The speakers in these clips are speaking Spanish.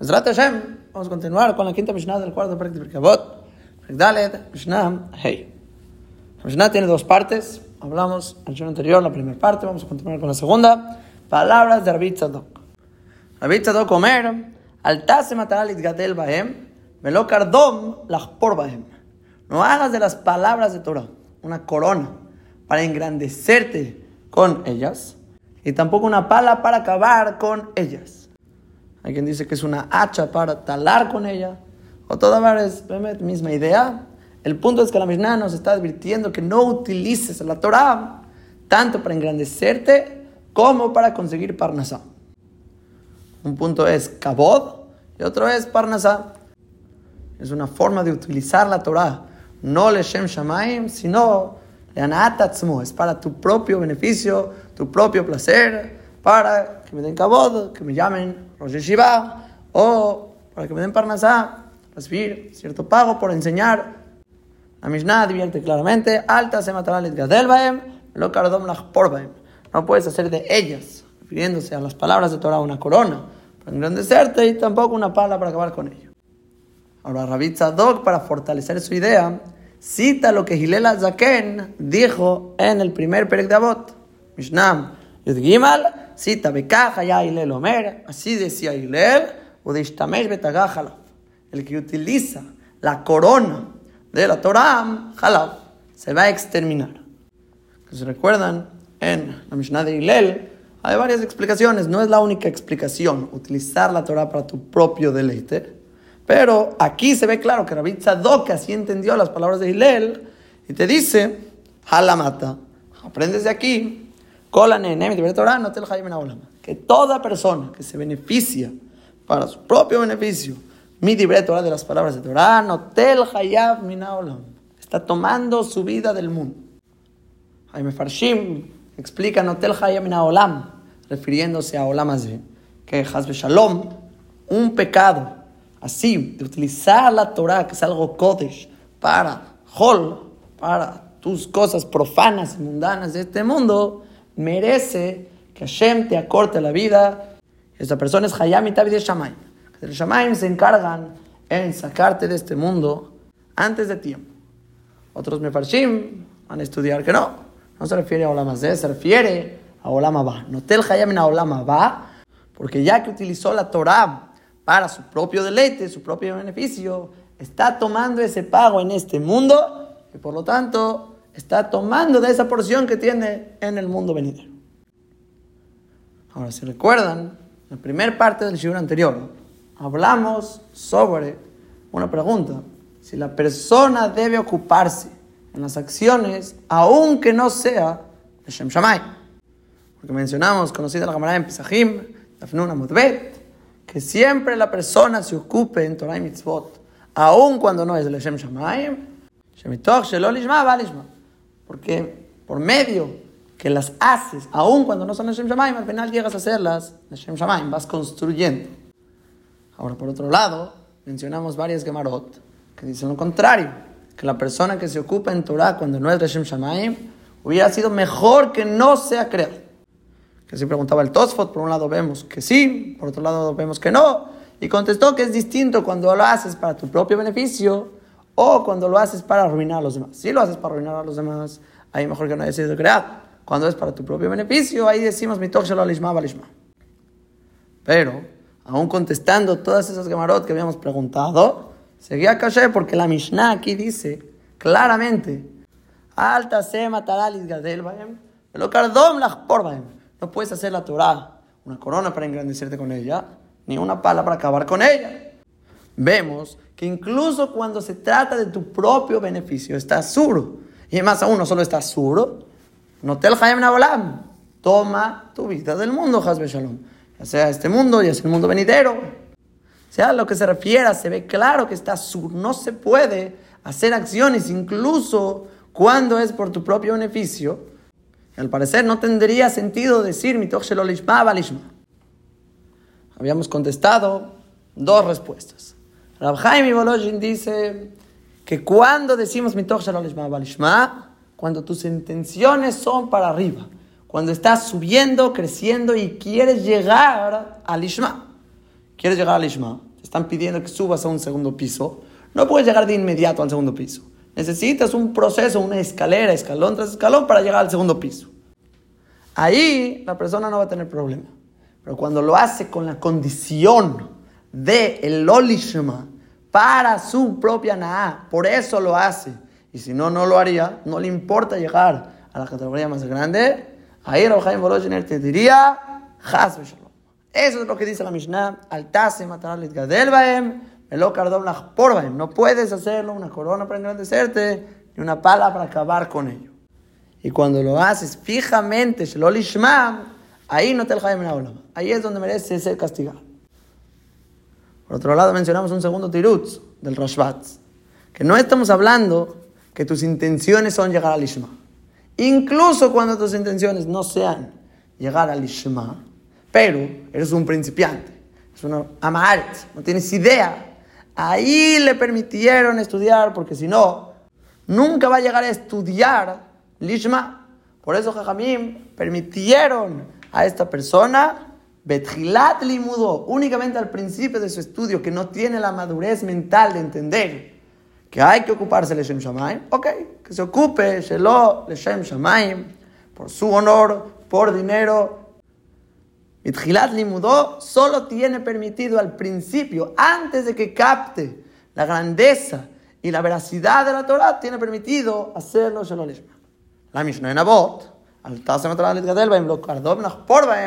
Vamos a continuar con la quinta Mishnah del cuarto Perek de Birkabot. Dalet, Mishnah, Hey. La Mishnah tiene dos partes. Hablamos en el anterior, la primera parte. Vamos a continuar con la segunda. Palabras de Rabbi Tzadok. Rabbi Tzadok Omer, Altase matar gadel bahem, velo kardom lachpor bahem. No hagas de las palabras de Torah una corona para engrandecerte con ellas y tampoco una pala para acabar con ellas. Hay quien dice que es una hacha para talar con ella. O toda es misma idea. El punto es que la Mishnah nos está advirtiendo que no utilices la Torah tanto para engrandecerte como para conseguir parnasá. Un punto es kabod y otro es parnasá. Es una forma de utilizar la Torah, no le shem shamaim, sino le es para tu propio beneficio, tu propio placer, para que me den kabod, que me llamen Rosh Shiva, o para que me den Parnasá, recibir cierto pago por enseñar. La Mishnah advierte claramente, alta se matará gadel lo kardom por No puedes hacer de ellas, refiriéndose a las palabras de Torah, una corona para engrandecerte y tampoco una pala para acabar con ello. Ahora, Rabbi Tzadok, para fortalecer su idea, cita lo que Hilel Zaken dijo en el primer Perek de Avot. Mishnah Yud Gimal cita, Bekaja ya Hilel Omer, así decía Hilel, o de el que utiliza la corona de la Torah, Halab, se va a exterminar. ¿Se recuerdan? En la Mishnah de Hilel hay varias explicaciones, no es la única explicación, utilizar la Torah para tu propio deleite, pero aquí se ve claro que Rabbi Tzadok así entendió las palabras de Hilel y te dice, Halamata, aprendes de aquí que toda persona que se beneficia para su propio beneficio, mi Torah de las palabras de Torah, está tomando su vida del mundo. Jaime Farshim explica notel hayab minaolam, refiriéndose a olam que hasbe shalom, un pecado así, de utilizar la Torah, que es algo kodesh, para hol, para tus cosas profanas y mundanas de este mundo, merece que Hashem te acorte la vida. Esta persona es Hayam y de Shamayim. Los Shamayim se encargan en sacarte de este mundo antes de tiempo. Otros mefarshim van a estudiar que no. No se refiere a Olam se refiere a Olam Abba. Notel Hayam en Olam Abba, porque ya que utilizó la Torah para su propio deleite, su propio beneficio, está tomando ese pago en este mundo y por lo tanto está tomando de esa porción que tiene en el mundo venidero. Ahora, si recuerdan, en la primera parte del shiur anterior, hablamos sobre una pregunta. Si la persona debe ocuparse en las acciones, aunque no sea de Shem Shamay. Porque mencionamos, conocida la camarada en Pesachim, Dafnuna Mudbet, que siempre la persona se ocupe en Torah y Mitzvot, aun cuando no es el Shem Shamayim, Shemitoch Shelol Ishma, Valishma. Porque por medio que las haces, aun cuando no son Hashem Shamaim, al final llegas a hacerlas Hashem Shamaim, vas construyendo. Ahora, por otro lado, mencionamos varias Gemarot que dicen lo contrario, que la persona que se ocupa en Torah cuando no es Hashem Shamaim hubiera sido mejor que no sea creado. Que si preguntaba el Tosfot, por un lado vemos que sí, por otro lado vemos que no, y contestó que es distinto cuando lo haces para tu propio beneficio o cuando lo haces para arruinar a los demás. Si lo haces para arruinar a los demás, ahí mejor que no haya sido creado. Cuando es para tu propio beneficio, ahí decimos mi alishma balishma. Pero, aún contestando todas esas gemarot que habíamos preguntado, seguía caché porque la Mishnah aquí dice claramente: Alta se matará gadel lo cardom No puedes hacer la Torah una corona para engrandecerte con ella, ni una pala para acabar con ella. Vemos que incluso cuando se trata de tu propio beneficio, está suro. Y más aún, no solo está suro, no te Nabolam. Toma tu vida del mundo, Hasbe Shalom. Ya sea este mundo, ya sea el mundo venidero. Sea lo que se refiera, se ve claro que está sur. No se puede hacer acciones, incluso cuando es por tu propio beneficio. al parecer no tendría sentido decir mitoch shelolishma balishma. Habíamos contestado dos respuestas. Rab Chaim Volozhin dice que cuando decimos mitoch balishma, cuando tus intenciones son para arriba, cuando estás subiendo, creciendo y quieres llegar al Ishma, quieres llegar al Ishma, están pidiendo que subas a un segundo piso, no puedes llegar de inmediato al segundo piso. Necesitas un proceso, una escalera, escalón tras escalón para llegar al segundo piso. Ahí la persona no va a tener problema. Pero cuando lo hace con la condición de el Olishma para su propia Naá, por eso lo hace. Y si no, no lo haría, no le importa llegar a la categoría más grande, ahí Rojaim Voloshener te diría, Eso es lo que dice la Mishnah, Altase matar gadel baem, no puedes hacerlo, una corona para engrandecerte, ni una pala para acabar con ello. Y cuando lo haces fijamente, ahí no te el Ahí es donde mereces ser castigado. Por otro lado, mencionamos un segundo tirutz del Rashbat, que no estamos hablando que tus intenciones son llegar al Ishma. Incluso cuando tus intenciones no sean llegar al Ishma, pero eres un principiante, es una amaret, no tienes idea Ahí le permitieron estudiar, porque si no, nunca va a llegar a estudiar Lishma. Por eso Jajamim permitieron a esta persona Betjilat Limudo, únicamente al principio de su estudio, que no tiene la madurez mental de entender que hay que ocuparse de Shem Shamaim, ok, que se ocupe Shelo Leshem Shamaim, por su honor, por dinero, Itjilat Limudó solo tiene permitido al principio, antes de que capte la grandeza y la veracidad de la Torah, tiene permitido hacerlo La Mishnah en Abot,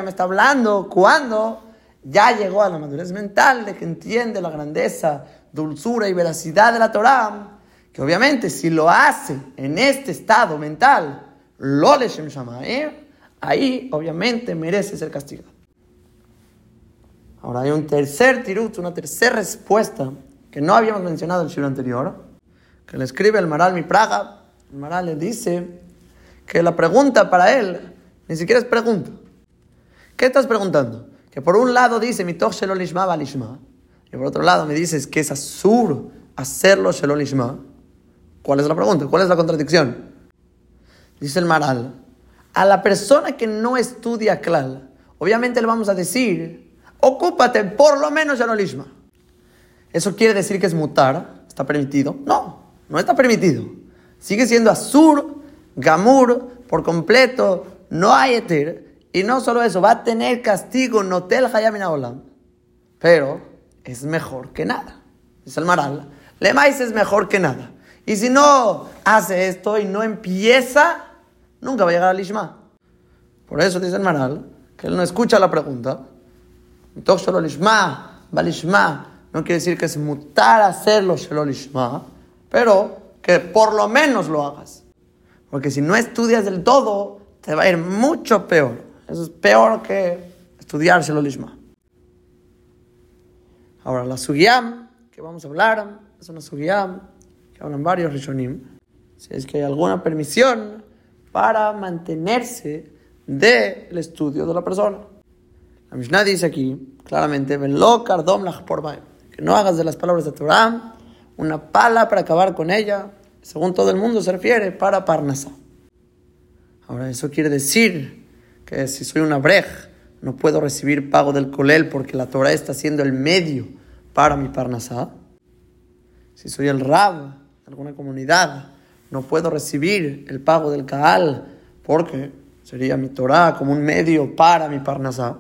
está hablando cuando ya llegó a la madurez mental de que entiende la grandeza, dulzura y veracidad de la Torah, que obviamente si lo hace en este estado mental, lo leshem ahí obviamente merece ser castigado. Ahora hay un tercer tirut, una tercera respuesta que no habíamos mencionado en el siglo anterior, que le escribe el Maral Mi Praga. El Maral le dice que la pregunta para él ni siquiera es pregunta. ¿Qué estás preguntando? Que por un lado dice mi shelo lishma balishma, y por otro lado me dices que es asur hacerlo shelo lishma. ¿Cuál es la pregunta? ¿Cuál es la contradicción? Dice el Maral, a la persona que no estudia klal, obviamente le vamos a decir ocúpate por lo menos no lishma. ¿Eso quiere decir que es mutar? ¿Está permitido? No, no está permitido. Sigue siendo azur, gamur, por completo, no hay etir. Y no solo eso, va a tener castigo, notel hayamina olam. Pero es mejor que nada. Dice el maral. Lemais es mejor que nada. Y si no hace esto y no empieza, nunca va a llegar al Lishma. Por eso dice el maral que él no escucha la pregunta no quiere decir que es mutar hacerlo pero que por lo menos lo hagas. Porque si no estudias del todo, te va a ir mucho peor. Eso es peor que estudiar lishma. Ahora, la sugiyam que vamos a hablar es una sugiyam que hablan varios rishonim. Si es que hay alguna permisión para mantenerse del estudio de la persona. La Mishnah dice aquí, claramente, que no hagas de las palabras de Torah una pala para acabar con ella, según todo el mundo se refiere, para Parnasá. Ahora, eso quiere decir que si soy una brej, no puedo recibir pago del colel porque la Torah está siendo el medio para mi Parnasá. Si soy el rab de alguna comunidad, no puedo recibir el pago del Kaal porque sería mi Torah como un medio para mi Parnasá.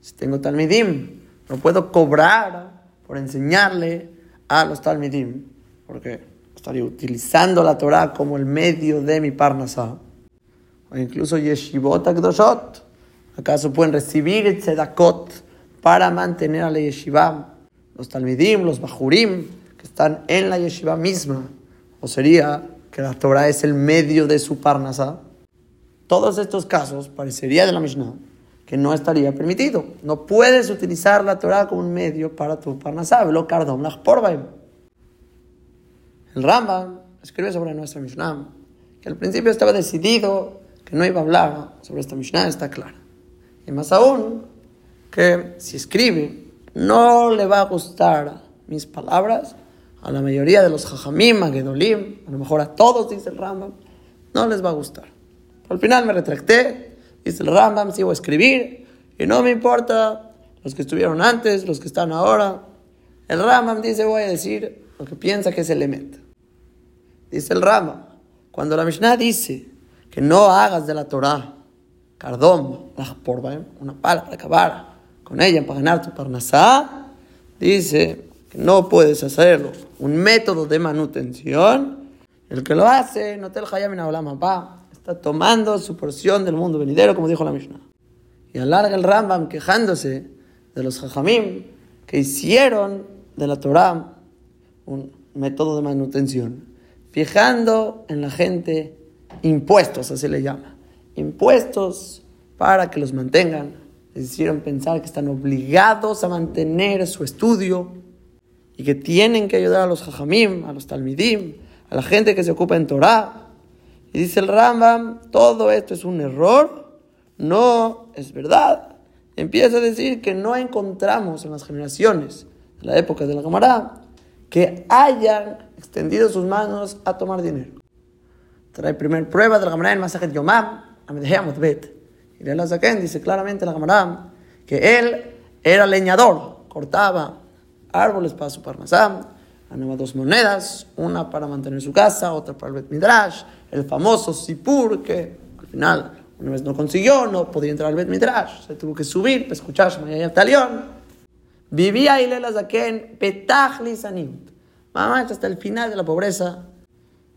Si tengo talmidim, no puedo cobrar por enseñarle a los talmidim, porque estaría utilizando la Torah como el medio de mi parnasá. O incluso yeshivot akdoshot. ¿Acaso pueden recibir tzedakot para mantener a la yeshiva? Los talmidim, los bajurim, que están en la yeshiva misma. O sería que la Torah es el medio de su parnasá. Todos estos casos parecería de la Mishnah que no estaría permitido. No puedes utilizar la Torah como un medio para tu parnasá, lo cardom El Rambam escribe sobre nuestra Mishnah que al principio estaba decidido que no iba a hablar sobre esta Mishnah, está claro. Y más aún, que si escribe, no le va a gustar mis palabras a la mayoría de los jajamim, a a lo mejor a todos, dice el Rambam, no les va a gustar. al final me retracté Dice el Rambam, sigo a escribir y no me importa los que estuvieron antes, los que están ahora, El Rambam dice, voy a decir lo que piensa que es el Emet. Dice el Rambam, cuando la Mishnah dice que no hagas de la Torah cardón, una pala para acabar con ella para ganar tu parnasá, dice que no puedes hacerlo. Un método de manutención, el que lo hace, no te el hayam está tomando su porción del mundo venidero, como dijo la Mishnah. Y alarga el Rambam quejándose de los jajamim que hicieron de la Torah un método de manutención, fijando en la gente impuestos, así le llama, impuestos para que los mantengan. Les hicieron pensar que están obligados a mantener su estudio y que tienen que ayudar a los jajamim, a los talmidim, a la gente que se ocupa en Torah. Y dice el Rambam, todo esto es un error, no es verdad. Empieza a decir que no encontramos en las generaciones de la época de la Gemara que hayan extendido sus manos a tomar dinero. Trae primer prueba de la Gemara en Masajet Yomam, Bet. Y la Zaken dice claramente la Gemara que él era leñador, cortaba árboles para su parnasam, ganaba dos monedas, una para mantener su casa, otra para el Bet Midrash, el famoso Sipur, que al final una vez no consiguió, no podía entrar al Bet Midrash, se tuvo que subir para escuchar Shmaya Talión. Vivía Ilela Zaken, Petachli Sanimut. Mamá, hasta el final de la pobreza,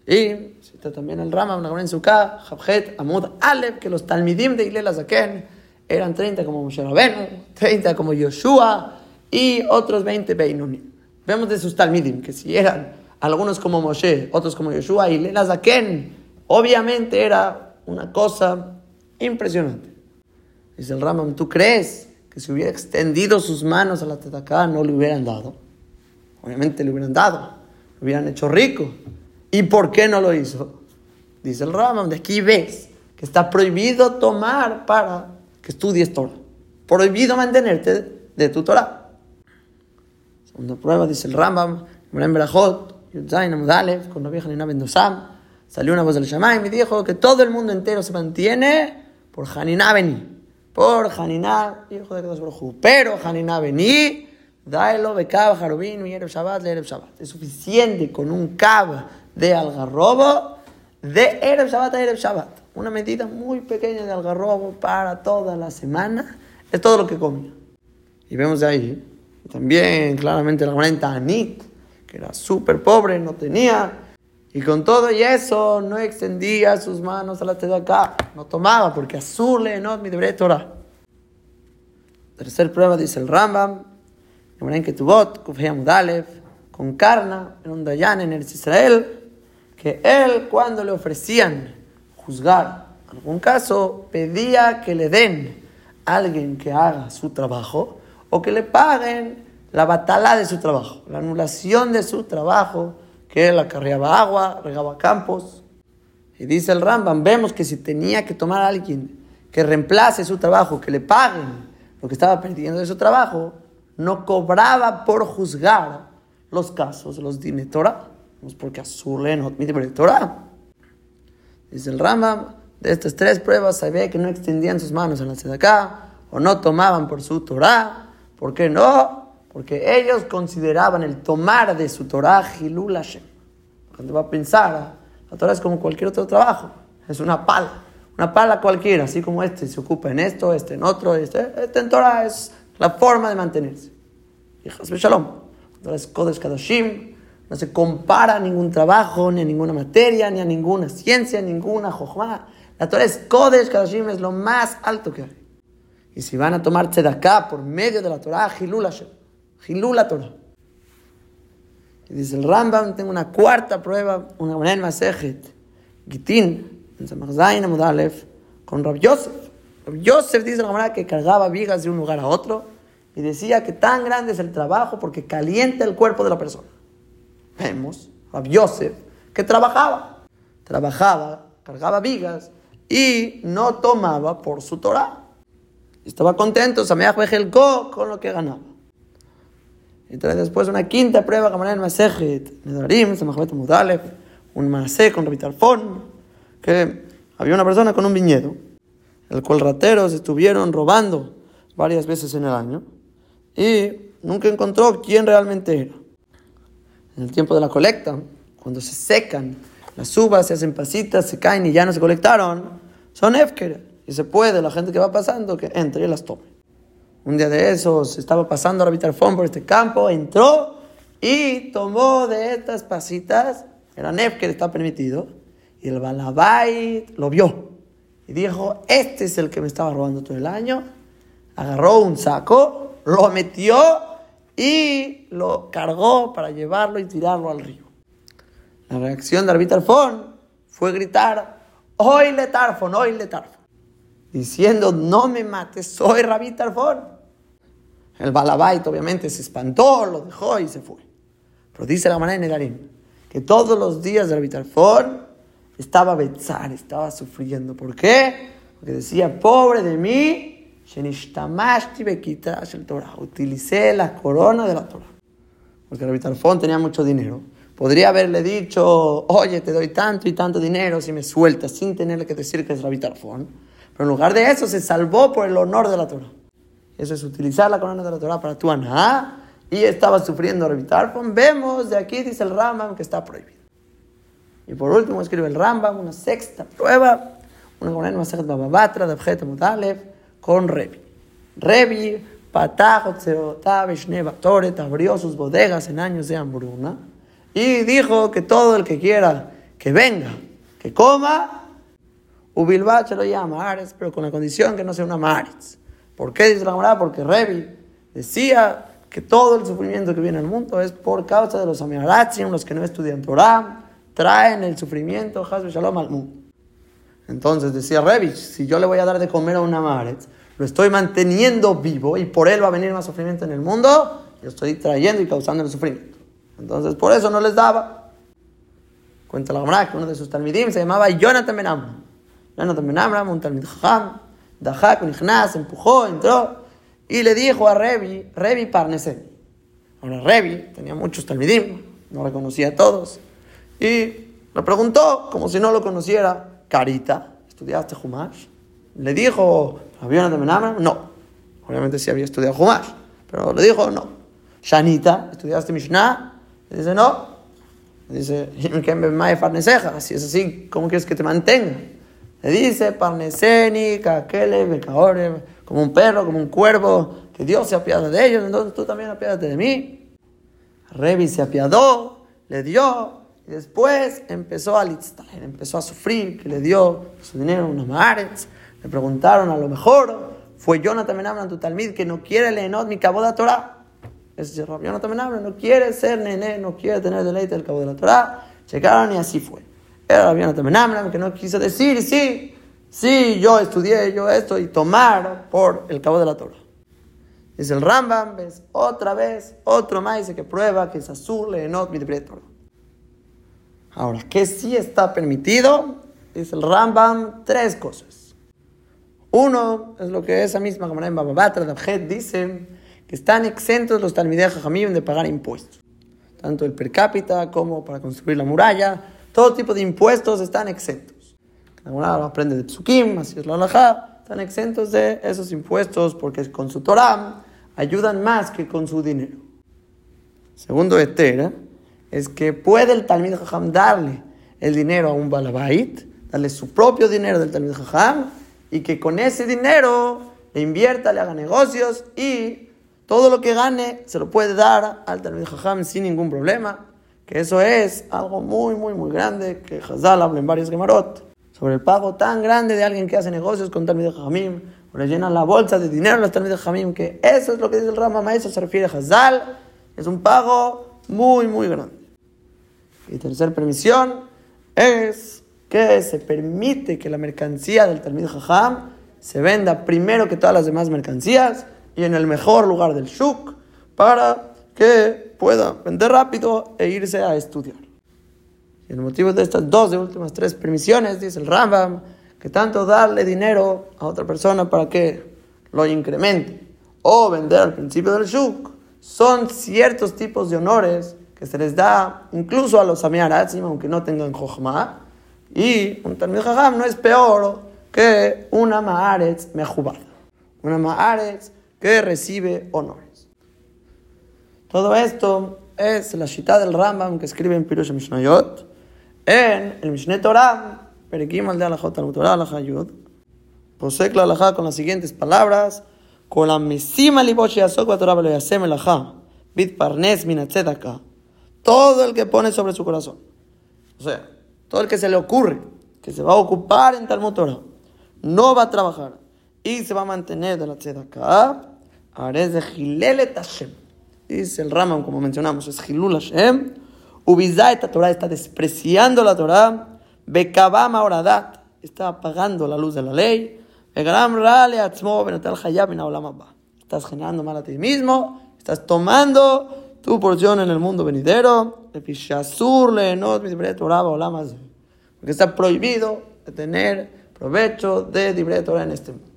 y cita también el Rama, una en Sukkah, Jabjet, Amud, Alep, que los Talmidim de Ilela Zaken eran 30 como Moshe Rabenu, 30 como Yoshua y otros 20 Beinunim. Vemos de sus Talmidim que si eran algunos como Moshe, otros como Yoshua y Ilela Zaken, obviamente era una cosa impresionante. Dice el Rama, ¿tú crees que si hubiera extendido sus manos a la Tetaká no le hubieran dado? Obviamente le hubieran dado, lo hubieran hecho rico. ¿Y por qué no lo hizo? Dice el Rambam, de aquí ves que está prohibido tomar para que estudies Torah. Prohibido mantenerte de tu Torah. Segunda prueba, dice el Rambam, con la vieja Nina Bendosam, salió una voz del Shammai y me dijo que todo el mundo entero se mantiene por Haniná Beni. Por Haniná, hijo de Dios Pero Haniná Beni, Daelo, Bekab, Jarubin, Erev Shabbat, Erev Shabbat. Es suficiente con un Kab de algarrobo de Erev Shabbat a Erev Shabbat. Una medida muy pequeña de algarrobo para toda la semana. Es todo lo que comía. Y vemos ahí también claramente la moneda Anit, que era súper pobre, no tenía. Y con todo y eso no extendía sus manos a la acá No tomaba porque azule no mi Torah. Tercer prueba dice el Rambam. En que Tubot, con Karna, en un Dayan en el Israel que él cuando le ofrecían juzgar algún caso, pedía que le den a alguien que haga su trabajo o que le paguen la batalla de su trabajo, la anulación de su trabajo, que él acarreaba agua, regaba campos. Y dice el Rambam, vemos que si tenía que tomar a alguien que reemplace su trabajo, que le paguen lo que estaba perdiendo de su trabajo, no cobraba por juzgar los casos, los dinetora porque Azule no admite Torah. Dice el Rambam, de estas tres pruebas sabía que no extendían sus manos en la acá o no tomaban por su Torah. ¿Por qué no? Porque ellos consideraban el tomar de su Torah Hilul Hashem. Va a pensar, la Torah es como cualquier otro trabajo, es una pala. Una pala cualquiera, así como este se ocupa en esto, este en otro, este, este en Torah es la forma de mantenerse. Y Shalom. Torah es Kodesh Kadoshim, no se compara a ningún trabajo, ni a ninguna materia, ni a ninguna ciencia, ninguna jojma. La Torah es Kodesh Kadashim, es lo más alto que hay. Y si van a tomar acá por medio de la Torah, Hilul Hashem. Hilul la Torah. Y dice el Rambam, tengo una cuarta prueba, una manera en Masejet, Gitin, en Samachzain Amudalef, con Rab Yosef. Yosef dice la manera que cargaba vigas de un lugar a otro y decía que tan grande es el trabajo porque calienta el cuerpo de la persona vemos a Yosef que trabajaba, trabajaba, cargaba vigas y no tomaba por su Torah. Estaba contento, Sameach Bejelko, con lo que ganaba. Y trae después una quinta prueba, que en Nedarim, Samachbet Mudalef, un Masé con Rabitalfón, que había una persona con un viñedo, el cual rateros estuvieron robando varias veces en el año, y nunca encontró quién realmente era. En el tiempo de la colecta, cuando se secan las uvas, se hacen pasitas, se caen y ya no se colectaron, son Efker. Y se puede, la gente que va pasando, que entre y las tome. Un día de esos estaba pasando a Tarfón por este campo, entró y tomó de estas pasitas, era Efker, está permitido, y el Balabait lo vio. Y dijo, este es el que me estaba robando todo el año. Agarró un saco, lo metió y lo cargó para llevarlo y tirarlo al río. La reacción de Arbit fue gritar, oile Tarfon, oile Tarfon, diciendo, no me mates, soy Rabí Tarfon. El Balabait obviamente se espantó, lo dejó y se fue. Pero dice la manera de Nedarim, que todos los días de Rabí Tarfon estaba Betzar, estaba sufriendo. ¿Por qué? Porque decía, pobre de mí, utilicé la corona de la Torah. Porque Rabbi Tarfón tenía mucho dinero. Podría haberle dicho, oye, te doy tanto y tanto dinero si me sueltas, sin tenerle que decir que es Rabbi. Pero en lugar de eso, se salvó por el honor de la Torah. Eso es utilizar la corona de la Torah para tu aná. Y estaba sufriendo Rabbi. Vemos de aquí, dice el Rambam, que está prohibido. Y por último escribe el Rambam, una sexta prueba, una con el Masejet Bababatra, de Abjet con Revi. Revi, Toret, abrió sus bodegas en años de hambruna y dijo que todo el que quiera que venga, que coma, Ubilbach lo llama Ares, pero con la condición que no sea una Maritz. ¿Por qué dice la Gemara? Porque Revi decía que todo el sufrimiento que viene al mundo es por causa de los Amiaratzim, los que no estudian Torah, traen el sufrimiento, Shalom. Entonces decía Revich, si yo le voy a dar de comer a una Maretz, lo estoy manteniendo vivo y por él va a venir más sufrimiento en el mundo, yo estoy trayendo y causando el sufrimiento. Entonces por eso no les daba. Cuenta la Gemara que uno de sus talmidim se llamaba Jonathan Ben Amram. Jonathan Ben Amram, un talmid jam, dajak, un empujó, entró y le dijo a Revi, Revi Parnesen. Ahora Revi tenía muchos talmidim, no reconocía a todos. Y le preguntó, como si no lo conociera, Carita, ¿estudiaste Humash? Le dijo, ¿había de Menamra? No. Obviamente sí había estudiado Humash, pero le dijo, no. Shanita, ¿estudiaste Mishnah? Le dice, no. Le dice, si es así, ¿cómo quieres que te mantenga? Le dice, Parneseni, Kakele, como un perro, como un cuervo, que Dios se apiada de ellos, entonces tú también apiádate de mí. Revi se apiadó, le dio, y después empezó a litztaler, empezó a sufrir, que le dio su dinero una maaretz. Le preguntaron, a lo mejor fue Jonathan Menamran, tu talmid, que no quiere leer mi cabo de la Torah. Es Jonathan Menamran, no quiere ser nené, no quiere tener deleite del cabo de la Torah. Checaron y así fue. Era Jonathan Menamran que no quiso decir, sí, sí, yo estudié, yo esto, y tomar por el cabo de la Torah. Es el Rambam, ves, otra vez, otro dice que prueba que es azul, leenot mi Torah. Ahora, ¿qué sí está permitido? Dice el Rambam, tres cosas. Uno es lo que esa misma Gemara en Bababatra, Dabjet, dice que están exentos los Talmidei Jajamim de pagar impuestos. Tanto el per cápita como para construir la muralla, todo tipo de impuestos están exentos. La Gemara aprende de Psukim, así es la halajá, están exentos de esos impuestos porque con su Torah ayudan más que con su dinero. Segundo, Etera es que puede el Talmid Jajam darle el dinero a un Balabait, darle su propio dinero del Talmid Jajam, y que con ese dinero le invierta, le haga negocios y todo lo que gane se lo puede dar al Talmid Jajam sin ningún problema. Que eso es algo muy, muy, muy grande que Hazal habla en varios Gemarot sobre el pago tan grande de alguien que hace negocios con Talmid Jajamim, o le llena la bolsa de dinero a los Talmid Jajamim, que eso es lo que dice el Rama eso se refiere a Hazal, es un pago muy, muy grande. Y tercera permisión es que se permite que la mercancía del Talmid Jajam se venda primero que todas las demás mercancías y en el mejor lugar del Shuk para que pueda vender rápido e irse a estudiar. Y el motivo de estas dos de últimas tres permisiones, dice el Rambam, que tanto darle dinero a otra persona para que lo incremente o vender al principio del Shuk son ciertos tipos de honores que se les da incluso a los Amiaratzim, aunque no tengan Jochma, y un Talmud Jajam no es peor que una Maaretz mejubada, una Maaretz que recibe honores. Todo esto es la cita del Rambam que escribe en Pirush Mishnayot, en el Mishneh Torah, Perikim al de Alajot al Torah Alajayud, posee la Alajá con las siguientes palabras, con la mesima libosh yasok va Torah bit parnes minatzedaka, todo el que pone sobre su corazón. O sea, todo el que se le ocurre que se va a ocupar en Talmud Torah, no va a trabajar y se va a mantener de la tzedakah, haré de Gilelet Hashem. Dice el Ramam, como mencionamos, es Gilul Hashem. esta Torah está despreciando la Torah. Bekabam Oradat está apagando la luz de la ley. Estás generando mal a ti mismo. Estás tomando tu porción en el mundo venidero. Porque está prohibido de tener provecho de Dibre Torah en este mundo.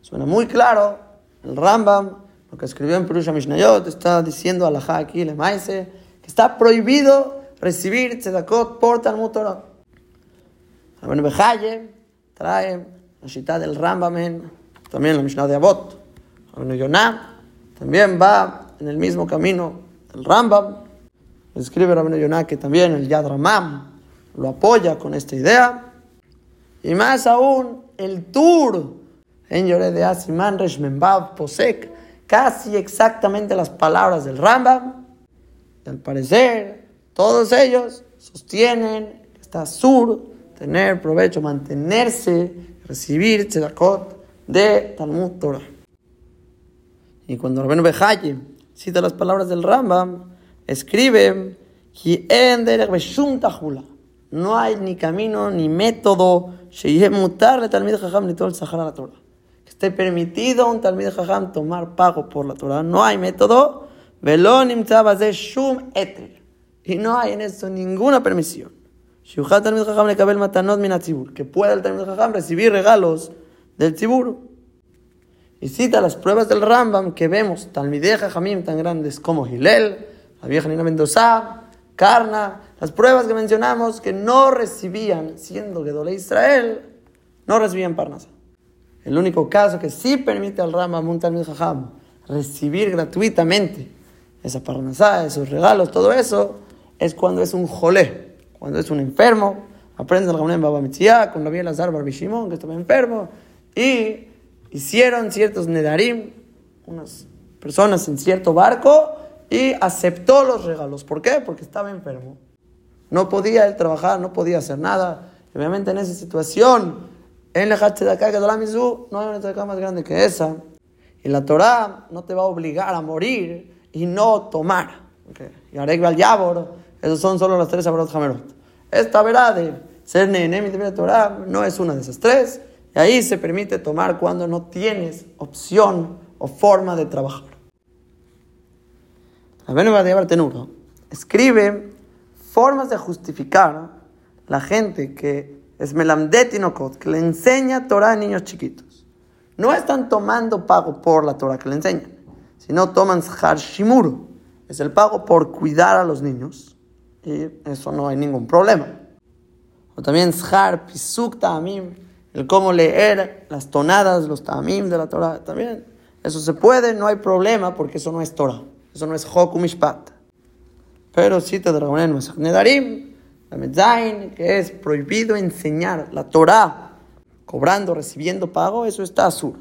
Suena muy claro, el Rambam, lo que escribió en Purusha Mishnayot, está diciendo a la aquí, le maise, que está prohibido recibir tzedakot por Talmud Torah. Rabben Bejaye trae la cita del Rambam también la Mishnah de Abot. Rabben Yonah también va en el mismo camino el Rambam. Escribe Rabben Yonah que también el Yad Ramam lo apoya con esta idea. Y más aún, el Tur en Yore de Asiman Reshmenbav Posek, casi exactamente las palabras del Rambam. Y al parecer, todos ellos sostienen que está sur, tener provecho, mantenerse, recibir tzedakot de Talmud Torah. Y cuando Rabbeinu Bejaye cita las palabras del Rambam, escribe no hay ni camino ni método. Que esté permitido a un Talmid Jajam tomar pago por la Torah. No hay método. Y no hay en esto ninguna permisión. Que pueda el Talmid Jajam recibir regalos del Tzibur. Y cita las pruebas del Rambam que vemos Talmideh Jajamim tan grandes como Hilel, la vieja Nina Mendoza, Karna, las pruebas que mencionamos que no recibían, siendo que Israel, no recibían Parnasa. El único caso que sí permite al Rama Muntalmid Jajam recibir gratuitamente esa Parnasá, esos regalos, todo eso, es cuando es un jolé, cuando es un enfermo. Aprende el Gamonem Baba Mitzia con la Biel Azar Barbishimon, que estaba enfermo, y hicieron ciertos Nedarim, unas personas en cierto barco, y aceptó los regalos. ¿Por qué? Porque estaba enfermo. No podía él trabajar, no podía hacer nada. Obviamente en esa situación, en la acá que no hay una tzedakah más grande que esa. Y la Torah no te va a obligar a morir y no tomar. Y Areg al Yabor, esos son solo las tres Abrot Hamerot. Esta verdad de ser Nehenem y Torah no es una de esas tres. Y ahí se permite tomar cuando no tienes opción o forma de trabajar. La Tenuro escribe formas de justificar la gente que es melamdetinokot, que le enseña Torah a niños chiquitos. No están tomando pago por la Torah que le enseñan, sino toman shar shimuru, es el pago por cuidar a los niños, y eso no hay ningún problema. O también shar pisuk ta'amim, el cómo leer las tonadas, los ta'amim de la Torah, también. Eso se puede, no hay problema, porque eso no es Torah, eso no es Hokumishpat. Pero cita de Rabonen Nedarim, la Medzain, que es prohibido enseñar la Torah cobrando, recibiendo pago, eso está azul.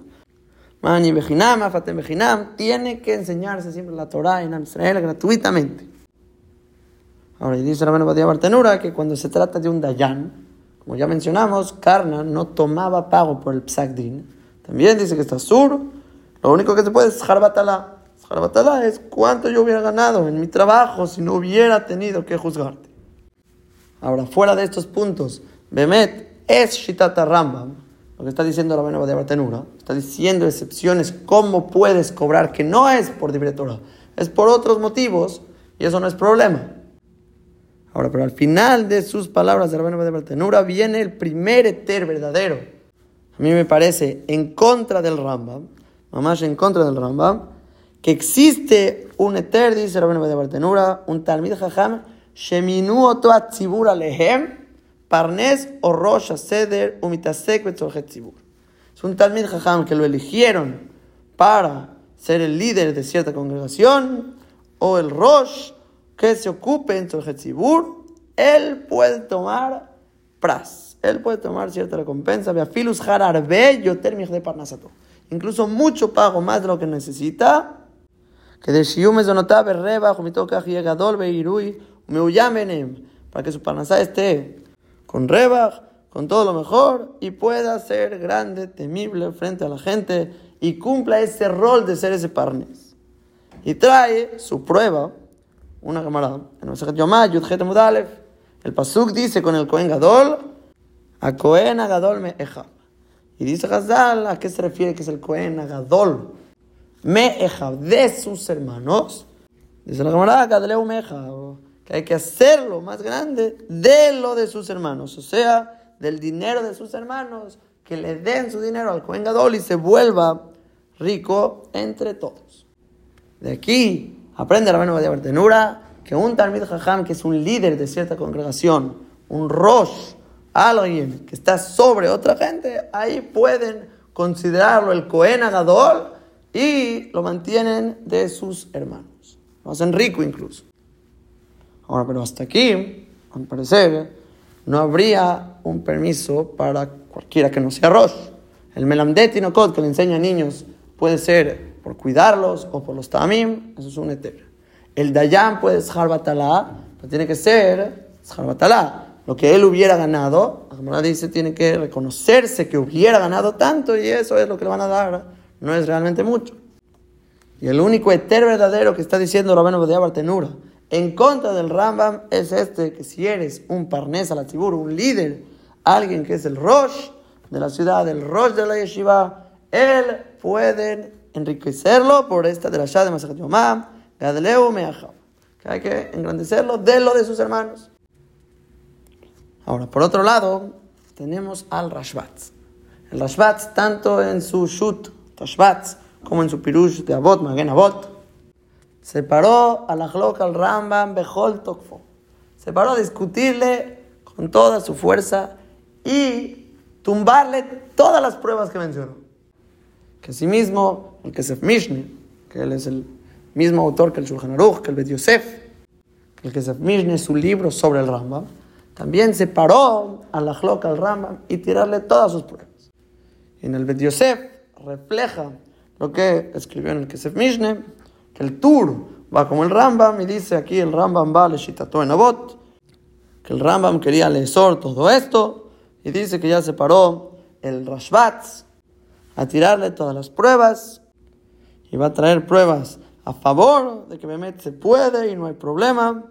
Mani Bejinam, Afatem Bejinam, tiene que enseñarse siempre la Torah en Israel gratuitamente. Ahora, y dice Rabenu Badia Bartenura que cuando se trata de un Dayan, como ya mencionamos, Karna no tomaba pago por el Psagdin. También dice que está sur. Lo único que se puede es Harbatala es cuánto yo hubiera ganado en mi trabajo si no hubiera tenido que juzgarte. Ahora, fuera de estos puntos, Bemet es Shitata Rambam, lo que está diciendo la Beneva de Bartenura, está diciendo excepciones, cómo puedes cobrar, que no es por Torah, es por otros motivos, y eso no es problema. Ahora, pero al final de sus palabras de de Bartenura viene el primer eter verdadero. A mí me parece en contra del Rambam, mamás en contra del Rambam, que existe un eter, dice de Bartenura, un Talmid Jajam, Sheminu oto atzibur alehem, parnes o rosh seder umitasek tzibur. Es un Talmid Jajam que lo eligieron para ser el líder de cierta congregación o el Rosh que se ocupe en el Hetzibur, él puede tomar pras. Él puede tomar cierta recompensa. Beafilus hararbe yoter de parnasato. Incluso mucho pago más de lo que necesita. Que de shiumes donotabe reba, jumito kaji gadol beirui, menem para que su parnasá esté con reba, con todo lo mejor y pueda ser grande, temible frente a la gente y cumpla ese rol de ser ese parnes. Y trae su prueba, una camarada, en Yomá, Yudjet Mudalef, el Pasuk dice con el Cohen Gadol, a Cohen Gadol me eja. Y dice Hazal, ¿a qué se refiere que es el Cohen Gadol? Me eja, de sus hermanos. Dice la camarada, Gadleu me que hay que hacerlo más grande de lo de sus hermanos, o sea, del dinero de sus hermanos, que le den su dinero al Cohen Gadol y se vuelva rico entre todos. De aquí aprende la mano de Bartenura que un Talmid Jajam, que es un líder de cierta congregación, un Rosh, alguien que está sobre otra gente, ahí pueden considerarlo el Cohen Agadol y lo mantienen de sus hermanos. Lo hacen rico incluso. Ahora, pero hasta aquí, al parecer, no habría un permiso para cualquiera que no sea Rosh. El Melamdet Inokot que le enseña a niños puede ser por cuidarlos o por los tamim, eso es un eter. El dayan puede ser batalá, pero tiene que ser batalá. Lo que él hubiera ganado, la dice, tiene que reconocerse que hubiera ganado tanto y eso es lo que le van a dar. No es realmente mucho. Y el único eter verdadero que está diciendo Rabeno de Bartenura en contra del Rambam es este, que si eres un parnés a la tibur, un líder, alguien que es el Rosh de la ciudad, el Rosh de la yeshiva, él pueden enriquecerlo por esta de la Shah de Masachat Yomam, Gadleu Meacham. Que hay que engrandecerlo de lo de sus hermanos. Ahora, por otro lado, tenemos al Rashbat. El Rashbat, tanto en su Shut, Rashbat, como en su Pirush de Abot, Magen Abot, se paró a la al Rambam Bejol Tokfo. Se paró a discutirle con toda su fuerza y tumbarle todas las pruebas que mencionó que asimismo el Kesef Mishne, que él es el mismo autor que el Shulchan Aruch, que el Bet Yosef, el Kesef Mishne su libro sobre el Rambam, también se paró a la Jloca al Rambam y tirarle todas sus pruebas. en el Bet Yosef refleja lo que escribió en el Kesef Mishne, que el Tur va como el Rambam y dice aquí el Rambam va le Shitato en Abot, que el Rambam quería leer todo esto y dice que ya se paró el Rashbatz, a tirarle todas las pruebas y va a traer pruebas a favor de que Bemet se puede y no hay problema.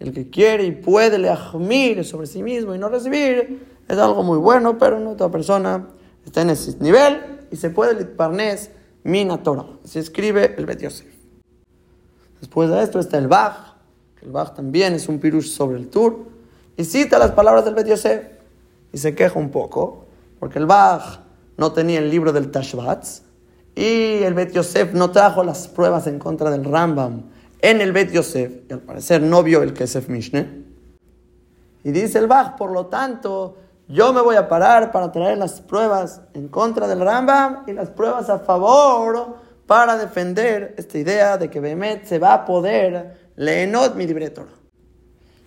El que quiere y puede le ajmir sobre sí mismo y no recibir es algo muy bueno, pero no toda persona está en ese nivel y se puede parnes mina Torah. Se escribe el Bet Yosef. Después de esto está el Bach, el Bach también es un pirush sobre el Tur, y cita las palabras del Bet Yosef y se queja un poco, porque el Bach no tenía el libro del Tashbatz y el Bet Yosef no trajo las pruebas en contra del Rambam en el Bet Yosef, y al parecer no vio el Kesef Mishne. Y dice el Bach, por lo tanto, yo me voy a parar para traer las pruebas en contra del Rambam y las pruebas a favor para defender esta idea de que Behemet se va a poder leenot mi libretor.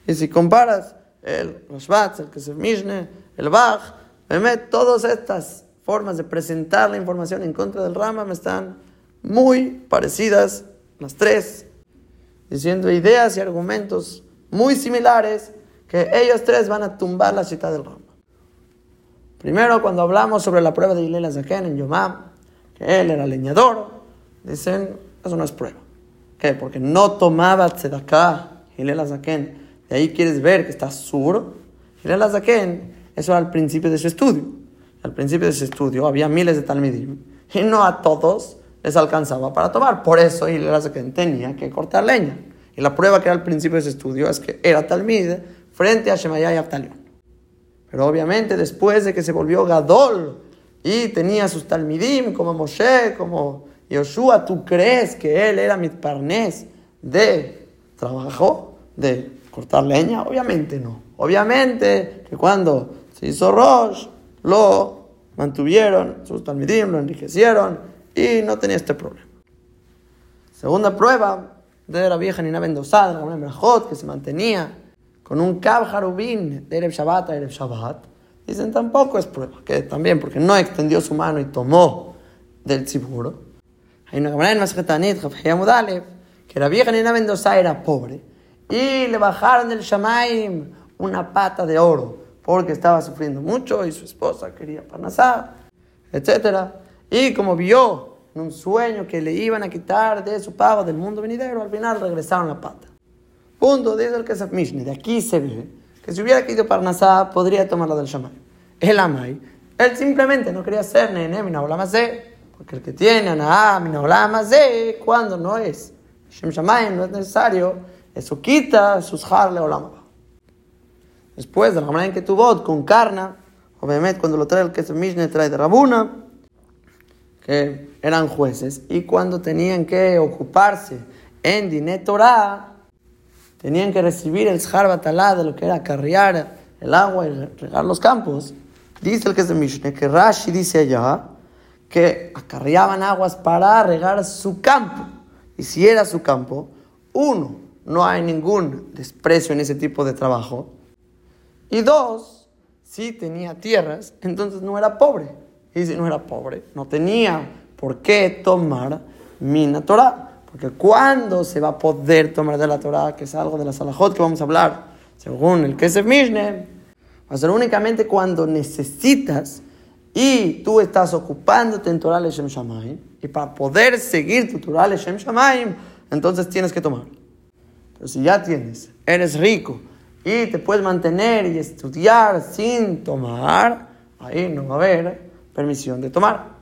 Y si comparas el Rashbatz, el Kesef Mishne, el Bach, Behemet, todas estas formas de presentar la información en contra del Rambam están muy parecidas, las tres, diciendo ideas y argumentos muy similares que ellos tres van a tumbar la cita del Rambam. Primero, cuando hablamos sobre la prueba de Hilela Zaken en Yomam, que él era leñador, dicen, eso no es prueba. ¿Qué? Porque no tomaba tzedakah Hilela Zaken. De ahí quieres ver que está sur. Hilela Zaken, eso era al principio de su estudio al principio de ese estudio había miles de talmidim y no a todos les alcanzaba para tomar. Por eso que tenía que cortar leña. Y la prueba que era al principio de ese estudio es que era talmid frente a Shemayah y Aftalion. Pero obviamente después de que se volvió Gadol y tenía sus talmidim como Moshe, como Yoshua, ¿tú crees que él era mitparnés de trabajo, de cortar leña? Obviamente no. Obviamente que cuando se hizo Rosh, lo mantuvieron, sus talmidim lo enriquecieron y no tenía este problema. Segunda prueba, de la vieja Nina Mendoza, de la Brajot, que se mantenía con un Kab Harubin de Erev Shabbat a Erev Shabbat, dicen tampoco es prueba, que también porque no extendió su mano y tomó del tziburo. Hay una camarada en Masjetanit, que la vieja Nina Mendoza era pobre y le bajaron del Shamaim una pata de oro porque estaba sufriendo mucho y su esposa quería panasar, etc. Y como vio en un sueño que le iban a quitar de su pago del mundo venidero, al final regresaron la pata. Punto, dice el Kesef Mishne. De aquí se ve que si hubiera querido Parnasá, podría tomarla del Shamay. El Amay, él simplemente no quería ser Nene Minaolamazé, porque el que tiene Anaá Minaolamazé, cuando no es Shem Shamay, no es necesario, eso quita sus Harle Olamaba. Después, de la manera en que tuvo con Karna, obviamente cuando lo trae el Kesef Mishne, trae de Rabuna, que eran jueces, y cuando tenían que ocuparse en Diné Torah, tenían que recibir el Shar Batalá de lo que era acarrear el agua y regar los campos. Dice el que es de Mishneh, que Rashi dice allá que acarreaban aguas para regar su campo. Y si era su campo, uno, no hay ningún desprecio en ese tipo de trabajo. Y dos, si tenía tierras, entonces no era pobre. Y si no era pobre, no tenía por qué tomar mina Torah. Porque cuando se va a poder tomar de la Torah, que es algo de la Salahot que vamos a hablar, según el Kesef Mishne, va a ser únicamente cuando necesitas y tú estás ocupándote en Torah Leshem Shamaim, y para poder seguir tu Torah Leshem Shamaim, entonces tienes que tomar. Pero si ya tienes, eres rico y te puedes mantener y estudiar sin tomar, ahí no va a haber permisión de tomar.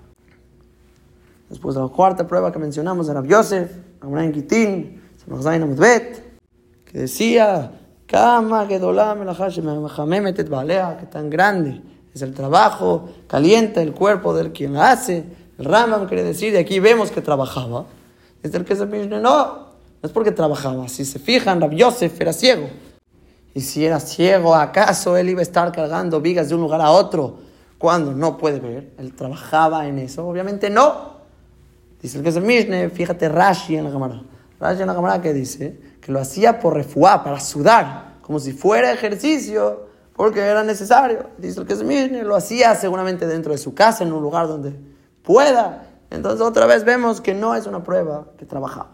Después de la cuarta prueba que mencionamos de Rab Yosef, Abraham Kitin, que decía, Kama que tan grande es el trabajo, calienta el cuerpo del quien la hace. El Rambam quiere decir, y aquí vemos que trabajaba. Es el que se no, no es porque trabajaba. Si se fijan, Rab Yosef era ciego. Y si era ciego, ¿acaso él iba a estar cargando vigas de un lugar a otro cuando no puede ver? Él trabajaba en eso. Obviamente no. Dice el que es el Mishne, fíjate Rashi en la cámara. Rashi en la cámara que dice que lo hacía por refuá, para sudar, como si fuera ejercicio, porque era necesario. Dice el que es el Mishne, lo hacía seguramente dentro de su casa, en un lugar donde pueda. Entonces otra vez vemos que no es una prueba que trabajaba.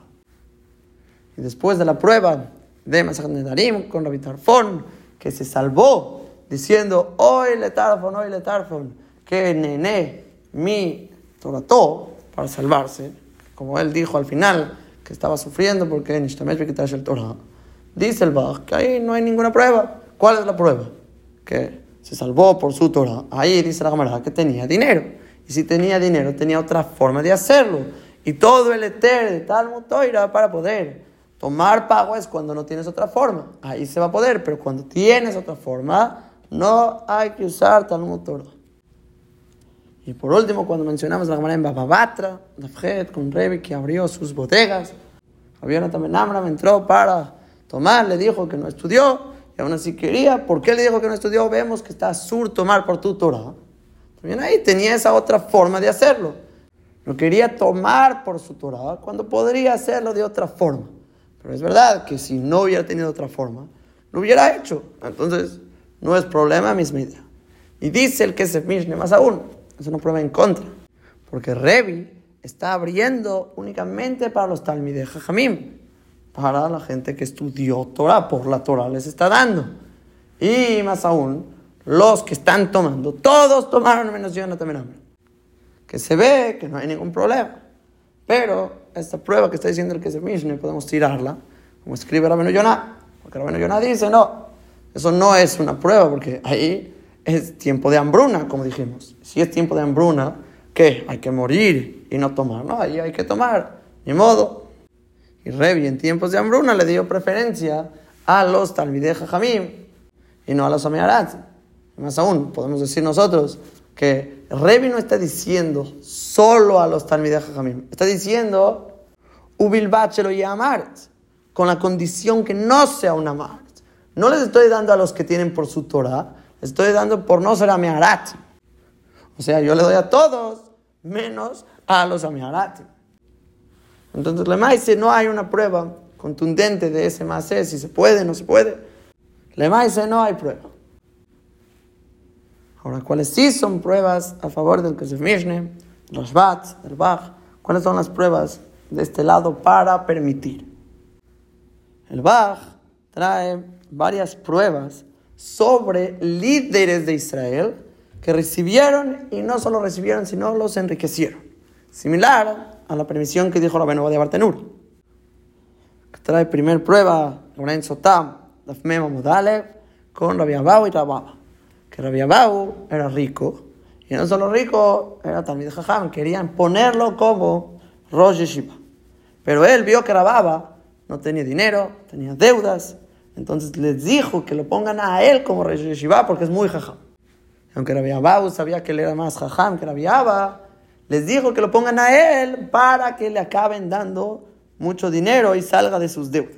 Y después de la prueba de Masaj Nedarim con Rabbi Tarfon, que se salvó diciendo, hoy le tarfon, hoy le tarfon, que nene mi torató, para salvarse, como él dijo al final, que estaba sufriendo porque en el Torah, dice el Bach que ahí no hay ninguna prueba. ¿Cuál es la prueba? Que se salvó por su Torah. Ahí dice la camarada que tenía dinero. Y si tenía dinero, tenía otra forma de hacerlo. Y todo el eter de Talmud Toira para poder tomar pago es cuando no tienes otra forma. Ahí se va a poder, pero cuando tienes otra forma, no hay que usar Talmud Torah. Y por último, cuando mencionamos la Gemara en Bababatra, Nafjet, con Revi que abrió sus bodegas, Abiona también Amram entró para tomar, le dijo que no estudió, y aún así quería. ¿Por qué le dijo que no estudió? Vemos que está sur tomar por tu Torah. También ahí tenía esa otra forma de hacerlo. No quería tomar por su Torah cuando podría hacerlo de otra forma. Pero es verdad que si no hubiera tenido otra forma, lo hubiera hecho. Entonces, no es problema, misma idea. Y dice el que se Mishne más aún es una prueba en contra. Porque Revi está abriendo únicamente para los Talmidei Jajamim, para la gente que estudió Torah, por la Torah les está dando. Y más aún, los que están tomando, todos tomaron menos no hambre. Que se ve que no hay ningún problema. Pero esta prueba que está diciendo el que es el podemos tirarla, como escribe Rabino Yonah. Porque Rabino Yonah dice, no, eso no es una prueba, porque ahí es tiempo de hambruna, como dijimos. Si es tiempo de hambruna, ¿qué? Hay que morir y no tomar. No, ahí hay que tomar, ni modo. Y Revi en tiempos de hambruna le dio preferencia a los Talmidei Jamim y no a los Amiarat. Más aún, podemos decir nosotros que Revi no está diciendo solo a los Talmidei Jamim, está diciendo Ubilbachelo y Amart, con la condición que no sea un Amart. No les estoy dando a los que tienen por su Torah, estoy dando por no ser amiarat. O sea, yo le doy a todos menos a los amiarat. Entonces, le dice, no hay una prueba contundente de ese Masé, si se puede, no se puede. Le dice, no hay prueba. Ahora, ¿cuáles sí son pruebas a favor del Kesef Mishne, los Bats, del Bach? ¿Cuáles son las pruebas de este lado para permitir? El Bach trae varias pruebas sobre líderes de Israel que recibieron y no solo recibieron, sino los enriquecieron. Similar a la permisión que dijo la Benova de Bartenur. Trae primer prueba, Loren Sotam, Dafmema Mudalev, con Rabbi Abau y Rababa. Que Rabbi Abau era rico, y no solo rico, era también Jajam, querían ponerlo como Rosh Yeshiva. Pero él vio que Rababa no tenía dinero, tenía deudas, entonces les dijo que lo pongan a él como Rosh Yeshiva porque es muy Jajam. Aunque Rabbi Abau sabía que él era más Jajam que Rabbi Abba, les dijo que lo pongan a él para que le acaben dando mucho dinero y salga de sus deudas.